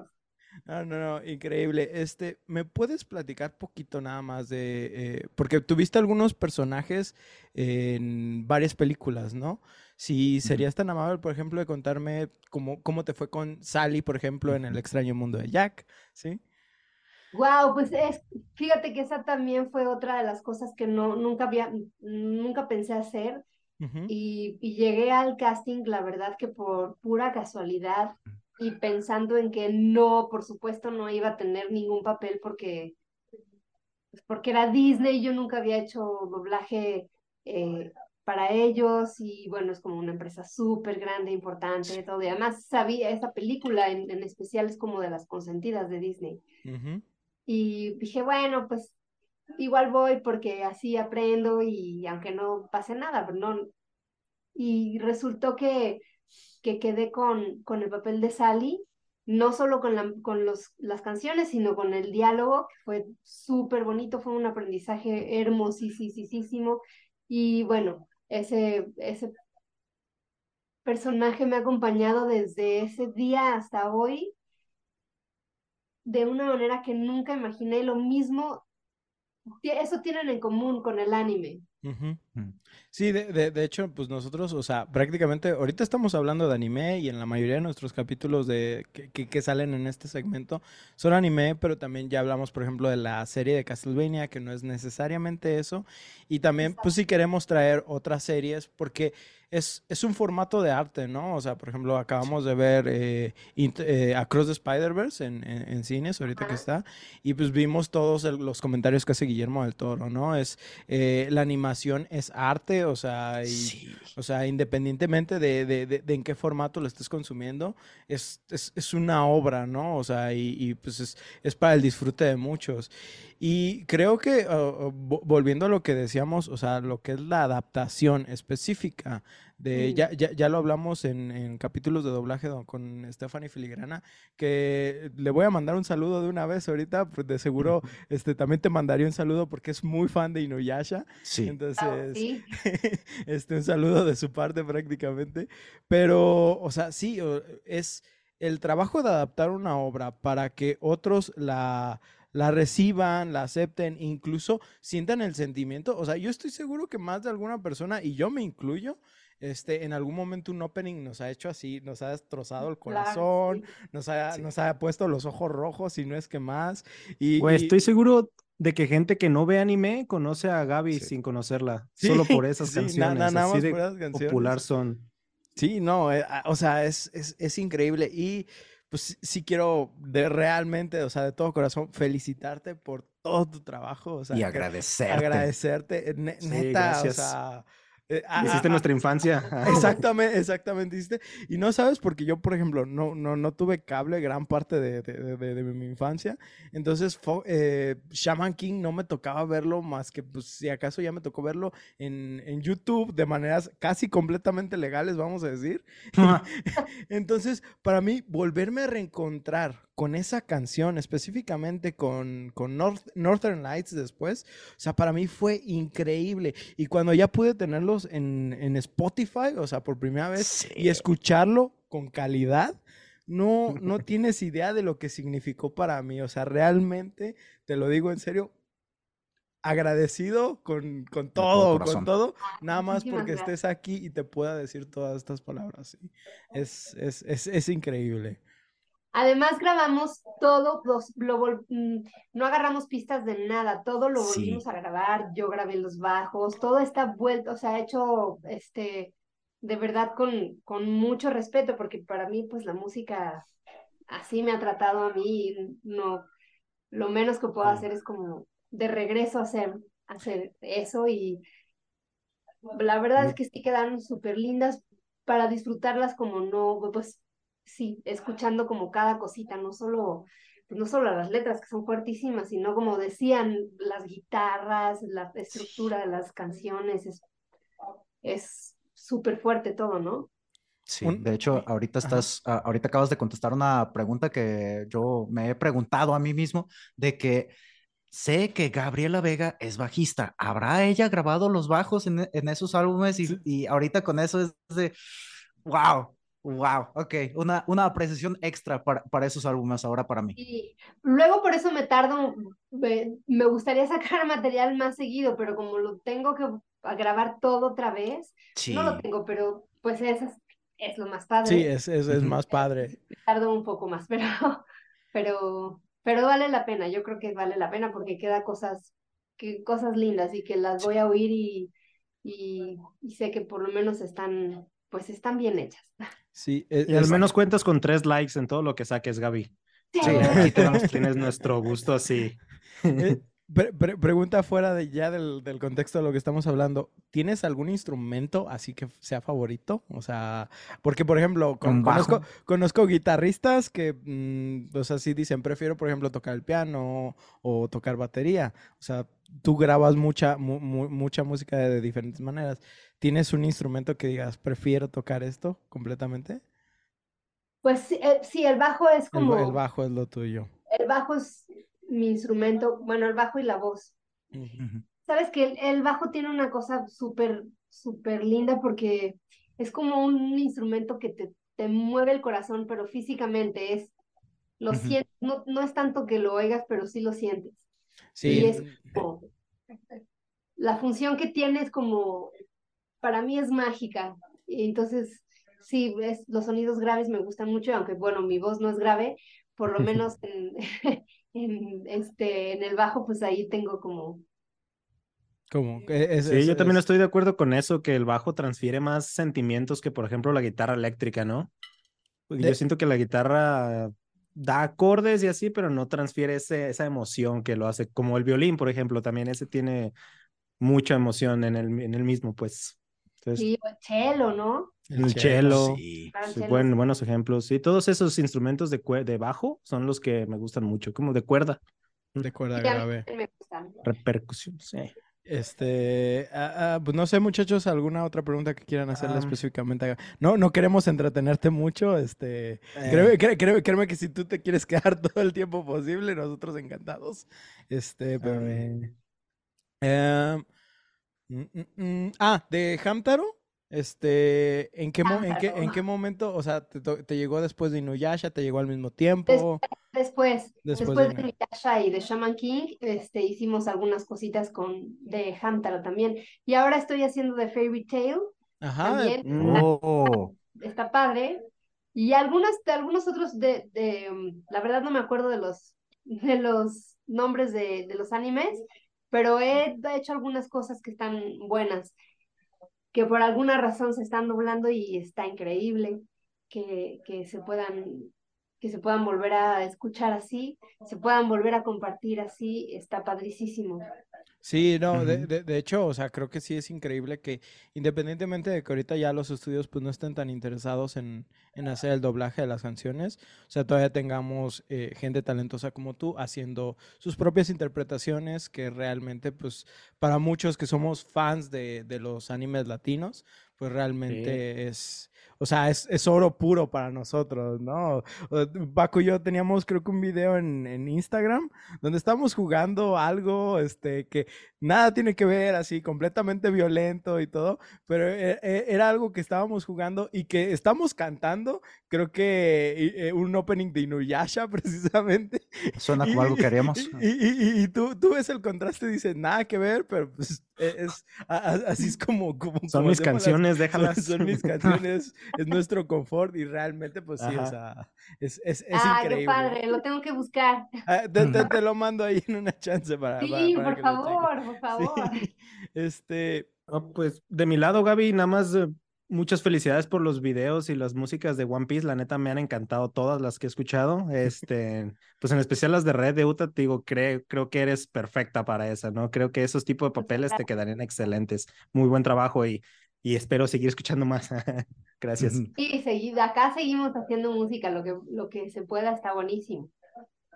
No, no, no, increíble. Este, ¿me puedes platicar poquito nada más de, eh, porque tuviste algunos personajes en varias películas, ¿no? Si serías tan amable, por ejemplo, de contarme cómo, cómo te fue con Sally, por ejemplo, en El extraño mundo de Jack, ¿sí? Wow, pues es, fíjate que esa también fue otra de las cosas que no, nunca había, nunca pensé hacer y, y llegué al casting, la verdad que por pura casualidad y pensando en que no, por supuesto no iba a tener ningún papel porque, pues porque era Disney, yo nunca había hecho doblaje eh, para ellos y bueno, es como una empresa súper grande, importante, todo y además sabía, esa película en, en especial es como de las consentidas de Disney. ujú. Y dije, bueno, pues igual voy porque así aprendo y aunque no pase nada, pero no. Y resultó que, que quedé con, con el papel de Sally, no solo con, la, con los, las canciones, sino con el diálogo, que fue súper bonito, fue un aprendizaje hermosísimo. Y bueno, ese, ese personaje me ha acompañado desde ese día hasta hoy de una manera que nunca imaginé. Lo mismo, eso tienen en común con el anime. Mm. Sí, de, de, de hecho, pues nosotros, o sea, prácticamente ahorita estamos hablando de anime y en la mayoría de nuestros capítulos de que, que, que salen en este segmento son anime, pero también ya hablamos, por ejemplo, de la serie de Castlevania, que no es necesariamente eso. Y también, pues sí queremos traer otras series porque es, es un formato de arte, ¿no? O sea, por ejemplo, acabamos de ver eh, eh, Across the Spider-Verse en, en, en cines, ahorita que está, y pues vimos todos el- los comentarios que hace Guillermo del Toro, ¿no? Es eh, la animación es arte, o sea, y, Sí. o sea, independientemente de, de- de- de en qué formato lo estés consumiendo, es, es, es una obra, ¿no? O sea, y, y, pues es, es para el disfrute de muchos. Y creo que, uh, vo- volviendo a lo que decíamos, o sea, lo que es la adaptación específica de, Mm. ya, ya, ya lo hablamos en, en capítulos de doblaje do- con Stephanie Filigrana, que le voy a mandar un saludo de una vez ahorita, pues de seguro este, también te mandaría un saludo porque es muy fan de Inuyasha. Sí. Ah, Entonces, sí. este, un saludo de su parte prácticamente. Pero, o sea, sí, es el trabajo de adaptar una obra para que otros la, la reciban, la acepten, incluso sientan el sentimiento. O sea, yo estoy seguro que más de alguna persona, y yo me incluyo, este, en algún momento un opening nos ha hecho así, nos ha destrozado el Claro, corazón, sí. nos ha, Sí. nos ha puesto los ojos rojos, si no es que más. Y, Güey, y- estoy seguro de que gente que no ve anime conoce a Gaby Sí. sin conocerla, Sí, solo por esas canciones, na- nada así más de por esas canciones. popular son. Sí, no, eh, o sea, es, es, es increíble y pues sí- quiero de realmente, o sea, de todo corazón felicitarte por todo tu trabajo, o sea, Y agradecerte. agradecerte, eh, ne- Sí, neta, gracias. o sea, Eh, ah, Hiciste ah, nuestra infancia. Exactamente, exactamente, ¿viste? Y no sabes, porque yo, por ejemplo, no, no, no tuve cable gran parte de, de- de- de mi infancia. Entonces, eh, Shaman King no me tocaba verlo más que, pues, si acaso ya me tocó verlo en, en YouTube de maneras casi completamente legales, vamos a decir. Entonces, para mí, volverme a reencontrar con esa canción, específicamente con, con North- Northern Lights después, o sea, para mí fue increíble. Y cuando ya pude tenerlos en, en Spotify, o sea, por primera vez, y escucharlo con calidad, no, no tienes idea de lo que significó para mí. O sea, realmente, te lo digo en serio, agradecido con, con todo todo, con todo, nada más porque estés aquí y te pueda decir todas estas palabras. sí. Es, es, es, es increíble. Además grabamos todo, los- lo mm, no agarramos pistas de nada, todo lo Sí. volvimos a grabar, yo grabé los bajos, todo está vuelto, o sea, hecho este de verdad con, con mucho respeto, porque para mí pues la música así me ha tratado a mí, y no, lo menos que puedo Sí. hacer es como de regreso hacer, hacer eso y la verdad es que sí quedaron súper lindas para disfrutarlas como no, pues sí, escuchando como cada cosita, no solo, pues no solo las letras que son fuertísimas, sino como decían las guitarras, la estructura de las canciones, es es súper fuerte todo, ¿no? Sí, de hecho, ahorita estás, ahorita acabas de contestar una pregunta que yo me he preguntado a mí mismo, de que sé que Gabriela Vega es bajista. ¿Habrá ella grabado los bajos en, en esos álbumes? Y, Sí. y ahorita con eso es de, wow, wow, ok, una, una apreciación extra para, para esos álbumes ahora para mí. Y luego por eso me tardo, me, me gustaría sacar material más seguido, pero como lo tengo que grabar todo otra vez, Sí, no lo tengo, pero pues es, es lo más padre. Sí, es, es, es más padre. tardo un poco más, pero, pero, pero vale la pena, yo creo que vale la pena porque queda cosas, que, cosas lindas y que las voy a oír y, y, y sé que por lo menos están, pues están bien hechas. Sí, es- Y al menos cuentas con tres likes en todo lo que saques, Gaby. Sí, Sí. aquí tenemos Tienes nuestro gusto así. Eh, pre- pre- pregunta fuera de ya del, del contexto de lo que estamos hablando. ¿Tienes algún instrumento así que sea favorito? O sea, porque por ejemplo, con- conozco, conozco guitarristas que, mm, o sea, sí dicen, prefiero por ejemplo tocar el piano o tocar batería. O sea, tú grabas mucha, mu- mu- mucha música de, diferentes maneras. ¿Tienes un instrumento que digas, prefiero tocar esto completamente? Pues sí, eh, sí, el bajo es como, el bajo es lo tuyo. el bajo es mi instrumento, bueno, el bajo y la voz. Sabes que el, el bajo tiene una cosa súper, súper linda porque es como un instrumento que te, te mueve el corazón, pero físicamente es, lo sientes, no, no es tanto que lo oigas, pero sí lo sientes. Sí, Y es como, la función que tiene es como, para mí es mágica. Y entonces, sí, es, los sonidos graves me gustan mucho, aunque bueno, mi voz no es grave, por lo menos en, en, este, en el bajo, pues ahí tengo como como, es- Sí, es- yo también es- estoy de acuerdo con eso, que el bajo transfiere más sentimientos que, por ejemplo, la guitarra eléctrica, ¿no? Yo siento que la guitarra da acordes y así, pero no transfiere ese, esa emoción que lo hace, como el violín, por ejemplo, también ese tiene mucha emoción en el, en el mismo, pues. Entonces, Sí, o el cello, ¿no? el cello, Sí. Sí, cello, buen- sí. buenos ejemplos. Sí, todos esos instrumentos de, de bajo son los que me gustan mucho, como de cuerda, de cuerda grave. también me gustan. repercusión, sí. Este, ah, ah, pues no sé, muchachos, alguna otra pregunta que quieran hacerle Ah. específicamente. No, no queremos entretenerte mucho. Este, Eh, créeme, cré- créeme- créeme que si tú te quieres quedar todo el tiempo posible, nosotros encantados. Este, pero, em, mm, mm, mm, ah, de Hamtaro. Este, ¿en qué, en qué, en qué momento? O sea, te, llegó después de Inuyasha? ¿Te llegó al mismo tiempo? Después, Después después de- de Inuyasha y de Shaman King, este, hicimos algunas cositas con de Hamtaro también. Y ahora estoy haciendo de Fairy Tail, Ajá, de- también. Mm, Oh, está padre. Y algunos, de algunos otros de, de, um, la verdad no me acuerdo de los, de los nombres de, de los animes, pero he hecho algunas cosas que están buenas, que por alguna razón se están doblando y está increíble que, que se puedan, que se puedan volver a escuchar así, se puedan volver a compartir así, está padricísimo. Sí, no, de, Ujú. de- de hecho, o sea, creo que sí es increíble que independientemente de que ahorita ya los estudios pues no estén tan interesados en, en hacer el doblaje de las canciones, o sea, todavía tengamos eh, gente talentosa como tú haciendo sus propias interpretaciones que realmente pues para muchos que somos fans de, de los animes latinos, pues realmente es, o sea, es, es oro puro para nosotros, ¿no? Paco y yo teníamos creo que un video en, en Instagram donde estábamos jugando algo este, que nada tiene que ver, así completamente violento y todo, pero e- e- era algo que estábamos jugando y que estamos cantando, creo que eh, un opening de Inuyasha precisamente. Suena como algo que haríamos. Y, y- y- y tú, tú ves el contraste y dices, nada que ver, pero pues es, así es como... como Son como mis las- canciones, son, déjalas. son mis canciones, es nuestro confort y realmente pues sí, o sea, es, es, es Ah, qué increíble. padre, lo tengo que buscar. Ah, te, te- te lo mando ahí en una chance para, Sí, para por que favor, por favor. Este, Ah, pues de mi lado, Gaby, nada más eh, muchas felicidades por los videos y las músicas de One Piece. La neta me han encantado todas las que he escuchado. Este, pues en especial las de Red de Uta, te digo, creo, creo que eres perfecta para esa, ¿no? Creo que esos tipos de papeles te quedarían excelentes. Muy buen trabajo y, y espero seguir escuchando más. Gracias. Y seguido, acá seguimos haciendo música, lo que, lo que se pueda está buenísimo.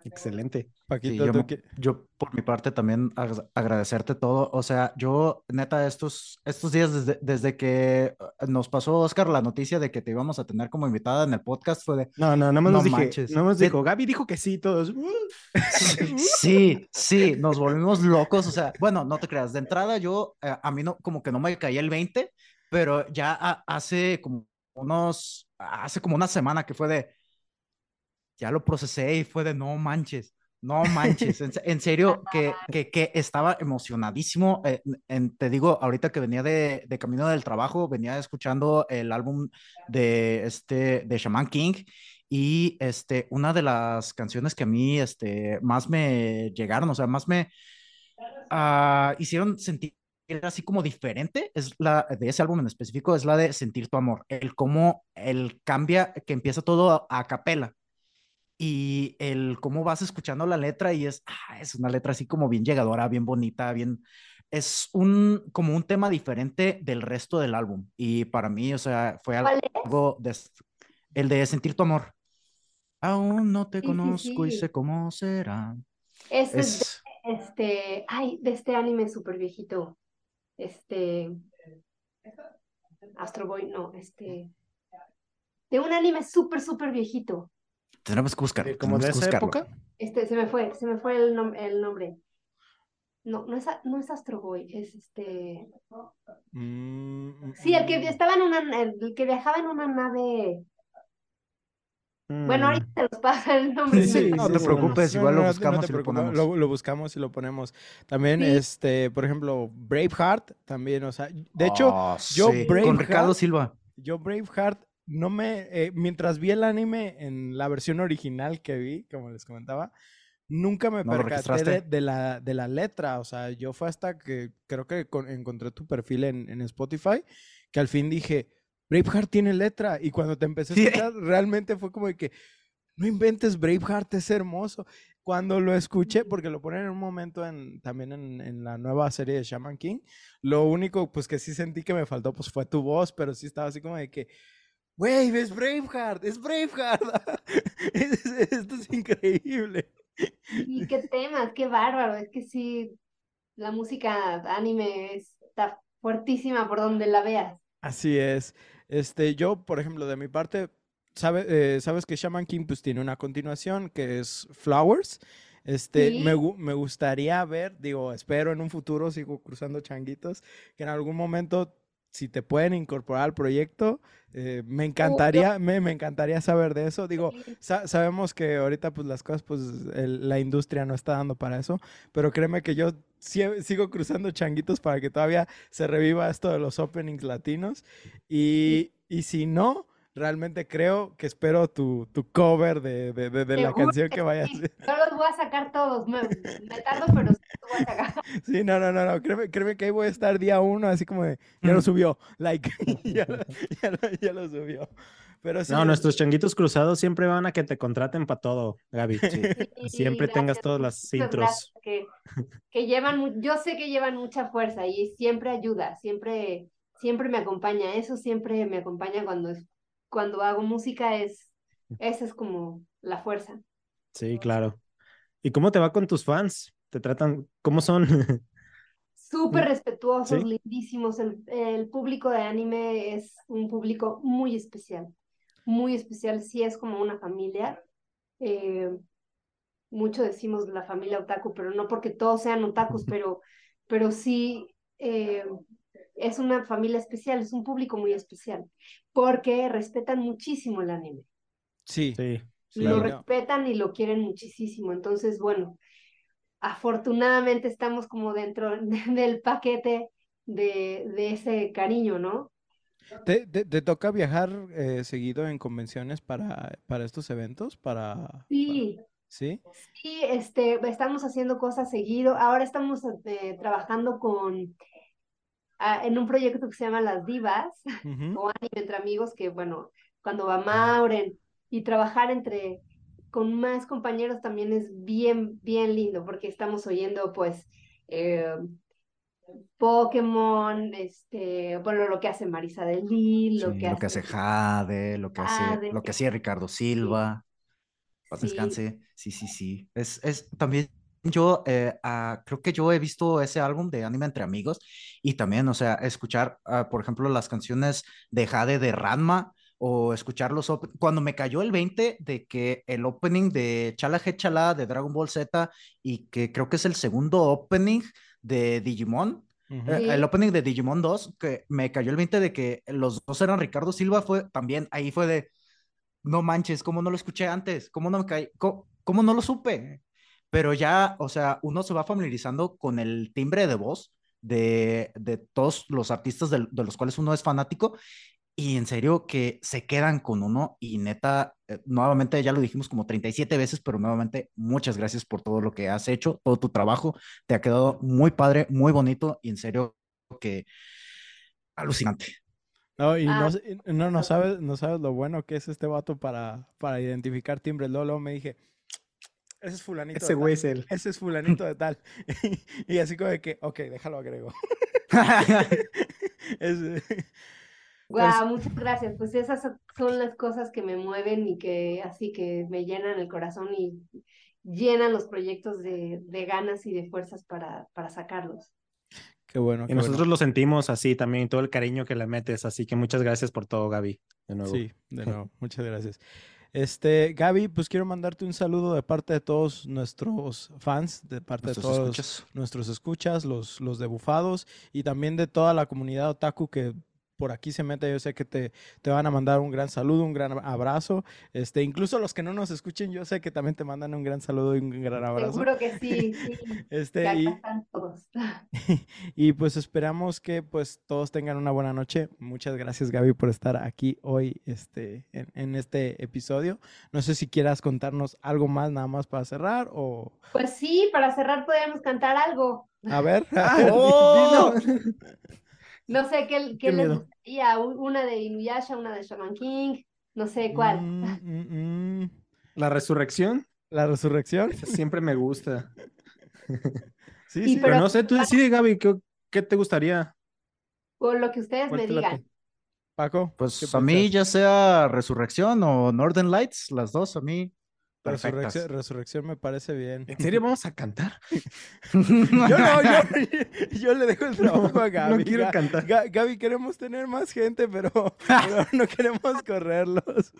Excelente. Sí, Paquito, yo, ¿tú mo- qué- yo por mi parte también ag- agradecerte todo. O sea, yo neta estos, estos días desde, desde que eh, nos pasó Oscar la noticia de que te íbamos a tener como invitada en el podcast fue de, No, no, nada más No nos dije, manches. nada más De- dijo, Gaby dijo que sí, todos. "Uh". sí, sí, nos volvimos locos. O sea, bueno, no te creas, de entrada yo, eh, a mí no, como que no me caía el 20, pero ya a- hace como unos, hace como una semana que fue de, ya lo procesé y fue de, no manches. No manches, en, en serio que, que, que estaba emocionadísimo. eh, en- te digo, ahorita que venía de, de camino del trabajo, venía escuchando el álbum de, este, de Shaman King y este, una de las canciones que a mí este, más me llegaron, o sea, más me ah, hicieron sentir así como diferente, es la de ese álbum en específico, es la de Sentir tu amor, el cómo el cambia, que empieza todo a, a capela y el cómo vas escuchando la letra y es, ah, es una letra así como bien llegadora, bien bonita, bien, es un, como un tema diferente del resto del álbum y para mí, o sea, fue ¿Cuál algo, de, el de Sentir tu amor. Aún no te Sí, sí, conozco y sé cómo será. Es Es, de este, ay, de este anime súper viejito. Este, Astro Boy, no, este, de un anime súper, súper viejito. Tenemos que buscarlo. Como de esa buscarlo. época. Este, se me fue, se me fue el, nom- el nombre. No, no es, no es Astro Boy, es este. Mm, mm, Sí, el que mm. estaba en una, el, que viajaba en una nave. Bueno, Mm. ahorita te los pasa el nombre. Sí, sí, no te sí, preocupes, igual lo buscamos y lo ponemos. Lo, lo buscamos y lo ponemos. También, Sí. este, por ejemplo, Braveheart, también, o sea, de hecho, Ah, yo Braveheart- con Ricardo Silva. yo Braveheart no me, eh, mientras vi el anime en la versión original que vi, como les comentaba, nunca me ¿No percaté de, la, de la letra, o sea, yo fue hasta que creo que con- encontré tu perfil en, en Spotify, que al fin dije, Braveheart tiene letra, y cuando te empecé a Sí. escuchar, realmente fue como de que, no inventes, Braveheart es hermoso. Cuando lo escuché, porque lo ponen en un momento en, también en, en la nueva serie de Shaman King, lo único pues que sí sentí que me faltó pues fue tu voz, pero sí estaba así como de que, güey, es Braveheart, es Braveheart. Es- esto es increíble. Y qué temas, qué bárbaro. Es que sí, la música anime está fuertísima por donde la veas. Así es. Este, yo, por ejemplo, de mi parte, sabe- eh, sabes que Shaman King pues tiene una continuación que es Flowers. Este, me, Sí. gu- me gustaría ver, digo, espero en un futuro, sigo cruzando changuitos, que en algún momento, si te pueden incorporar al proyecto, eh, me encantaría, me, me encantaría saber de eso. Digo, sa- sabemos que ahorita pues las cosas, pues el- la industria no está dando para eso, pero créeme que yo sigo cruzando changuitos para que todavía se reviva esto de los openings latinos. Y, y si no, realmente creo que espero tu, tu cover de, de- de- de la canción que que vayas a sí. Yo los voy a sacar todos. Me, me tardo, pero sí los voy a sacar. Sí, no, no, no, no, créeme, créeme que ahí voy a estar día uno, así como de, ya lo Mm. subió, like, ya, lo- ya lo- ya lo subió. Pero sí, No, es- nuestros changuitos cruzados siempre van a que te contraten para todo, Gaby. Sí, Siempre tengas gracias, todas las intros. Que, que llevan, yo sé que llevan mucha fuerza y siempre ayuda, siempre, siempre me acompaña. Eso siempre me acompaña cuando cuando hago música es, esa es como la fuerza. Sí, claro. ¿Y cómo te va con tus fans? ¿Te tratan? ¿Cómo son? Súper Mm, respetuosos, ¿sí? lindísimos. El, el público de anime es un público muy especial, muy especial. Sí es como una familia. Eh, mucho decimos la familia otaku, pero no porque todos sean otakus, pero, pero sí eh, es una familia especial, es un público muy especial, porque respetan muchísimo el anime. sí, Sí. lo no. respetan y lo quieren muchísimo. Entonces, bueno, afortunadamente estamos como dentro del paquete de, de ese cariño, ¿no? ¿Te, te, te toca viajar eh, seguido en convenciones para, para estos eventos? Para, Sí, para- ¿Sí? sí, este, estamos haciendo cosas seguido. Ahora estamos eh, trabajando con, ah, en un proyecto que se llama Las Divas, Ujú. o anime entre amigos, que bueno, cuando va Mauren y trabajar entre con más compañeros también es bien, bien lindo, porque estamos oyendo pues eh, Pokémon, este, bueno, lo que hace Marisa del Lil, lo Sí, que lo que hace hace Jade, lo que hace, Jade. lo que hacía Ricardo Silva. Paz Sí. descanse. Sí, sí, sí. Es, es también yo eh, ah, creo que yo he visto ese álbum de Anime entre amigos y también, o sea, escuchar, ah, por ejemplo, las canciones de Jade de Ranma o escuchar los op- cuando me cayó el 20 de que el opening de Chala He Chala de Dragon Ball Z y que creo que es el segundo opening de Digimon, eh, el opening de Digimon 2, que me cayó el 20 de que los dos eran Ricardo Silva, fue también, ahí fue de, no manches, ¿cómo no lo escuché antes? ¿Cómo no me caí? ¿Cómo, cómo no lo supe? Pero ya, o sea, uno se va familiarizando con el timbre de voz de, de todos los artistas del- de, los cuales uno es fanático y en serio que se quedan con uno y neta, eh, nuevamente ya lo dijimos como 37 veces, pero nuevamente muchas gracias por todo lo que has hecho, todo tu trabajo, te ha quedado muy padre, muy bonito y en serio que alucinante. No, y no, Ah. y no, no sabes, no sabes lo bueno que es este vato para, para identificar timbres. Luego, luego me dije, ese es fulanito Ese güey es él. Ese es fulanito de tal. y así como de que, ok, déjalo agrego. Es- Guau, muchas gracias. Pues esas son- son las cosas que me mueven y que así que me llenan el corazón y llenan los proyectos de, de ganas y de fuerzas para, para sacarlos. Qué bueno. Y qué nosotros bueno. lo sentimos así también, todo el cariño que le metes. Así que muchas gracias por todo, Gaby. De nuevo. Sí, de nuevo, muchas gracias. Este, Gaby, pues quiero mandarte un saludo de parte de todos nuestros fans, de parte de todos escuchas. nuestros escuchas, los, los de Bufados y también de toda la comunidad otaku que por aquí se mete. Yo sé que te, te van a mandar un gran saludo, un gran abrazo. Este, incluso los que no nos escuchen, yo sé que también te mandan un gran saludo y un gran abrazo. Seguro que sí, sí. Este, y, están todos. y pues esperamos que pues todos tengan una buena noche. Muchas gracias Gaby por estar aquí hoy este, en, en este episodio. No sé si quieras contarnos algo más nada más para cerrar o... Pues sí, para cerrar podríamos cantar algo. A ver, a Ah, ¡oh! No sé qué, qué Qué les gustaría, un- una de Inuyasha, una de Shaman King, no sé cuál. Mm, mm, mm. La resurrección La resurrección. esa siempre me gusta. Sí, Sí, sí. Pero pero- no sé, tú decides, Gaby, ¿qué, qué te gustaría? O lo que ustedes ¿Cuál me digan. Paco. Pues ¿qué a mí ya sea Resurrección o Northern Lights, las dos a mí perfectas. Resurrección, resurrección me parece bien. ¿En serio vamos a cantar? Yo no, yo, yo le dejo el trabajo a Gaby. No quiero cantar. Ga- Gaby, queremos tener más gente, pero, pero no queremos correrlos.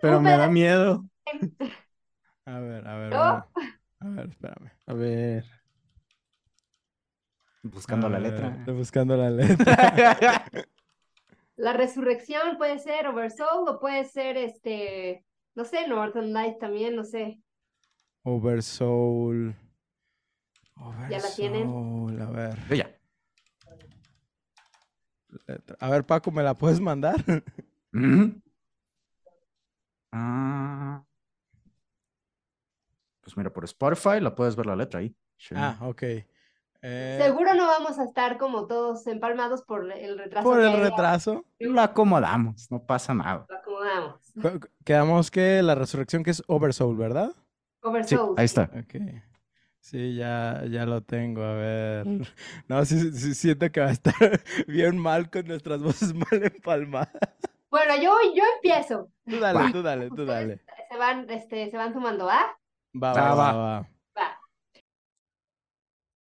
Pero me da miedo. A ver, a ver, a ver. A ver, espérame. A ver. Buscando A la letra. estoy buscando la letra. La resurrección puede ser Oversoul o puede ser este, no sé, Northern Light también, no sé. Oversoul. ¿Ya la tienen? Oversoul, A ver. Yo ya. letra. A ver, Paco, ¿me la puedes mandar? Ah. Pues mira, por Spotify la puedes ver la letra ahí. Sí. Ah, ok. Eh, Seguro no vamos a estar como todos empalmados por el retraso. por el retraso. Lo acomodamos, no pasa nada. Lo acomodamos. Qu- Quedamos que la resurrección que es Oversoul, ¿verdad? Over Sí, Souls. ahí está. Ok. Sí, ya, ya lo tengo. A ver. No, sí, sí siento que va a estar bien mal con nuestras voces mal empalmadas. Bueno, yo, yo empiezo. Tú dale, Va. tú dale, tú dale. Se van, este, se van sumando, ¿va? Va, Ah, va, va, va. va.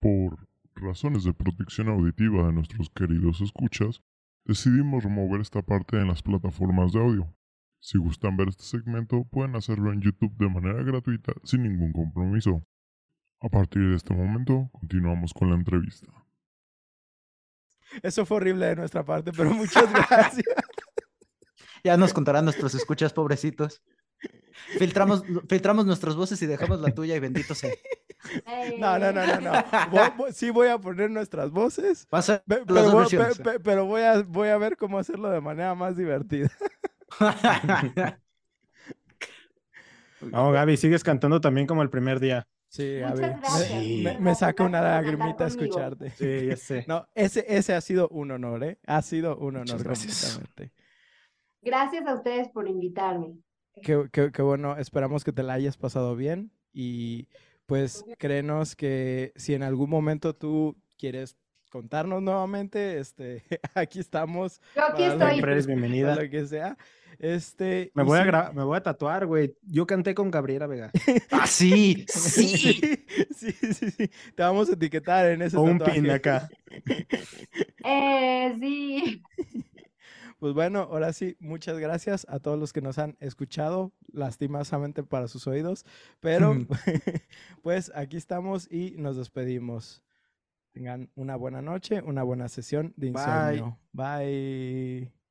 Por razones de protección auditiva de nuestros queridos escuchas, decidimos remover esta parte en las plataformas de audio. Si gustan ver este segmento, pueden hacerlo en YouTube de manera gratuita sin ningún compromiso. A partir de este momento, continuamos con la entrevista. Eso fue horrible de nuestra parte, pero muchas gracias. Ya nos contarán nuestros escuchas, pobrecitos. Filtramos, filtramos nuestras voces y dejamos la tuya y bendito sea. No, no, no, no, no. Vo- vo- Sí voy a poner nuestras voces, a pero, voy, versiones. pe- pe- pero voy, a, voy a ver cómo hacerlo de manera más divertida. No, Gaby, sigues cantando también como el primer día. Sí, Muchas Gaby. Me- gracias. Me, Sí. me saca una lagrimita escucharte. Sí, ya sé. No, ese, ese ha sido un honor, ¿eh? Ha sido un honor Muchas gracias. completamente. Gracias a ustedes por invitarme. Qué, qué- qué bueno, esperamos que te la hayas pasado bien y pues créenos que si en algún momento tú quieres contarnos nuevamente, este, aquí estamos Yo aquí estoy. Siempre eres para bienvenida. lo que sea. Este, Me voy, a sí- gra- me voy a tatuar, güey. Yo canté con Gabriela Vega. ah, sí, sí. sí, sí, sí, sí. Te vamos a etiquetar en ese O un tatuaje. pin acá. Eh, sí. Pues bueno, ahora sí, muchas gracias a todos los que nos han escuchado, lastimosamente para sus oídos, pero pues aquí estamos y nos despedimos. Tengan una buena noche, una buena sesión de Bye. insomnio. Bye.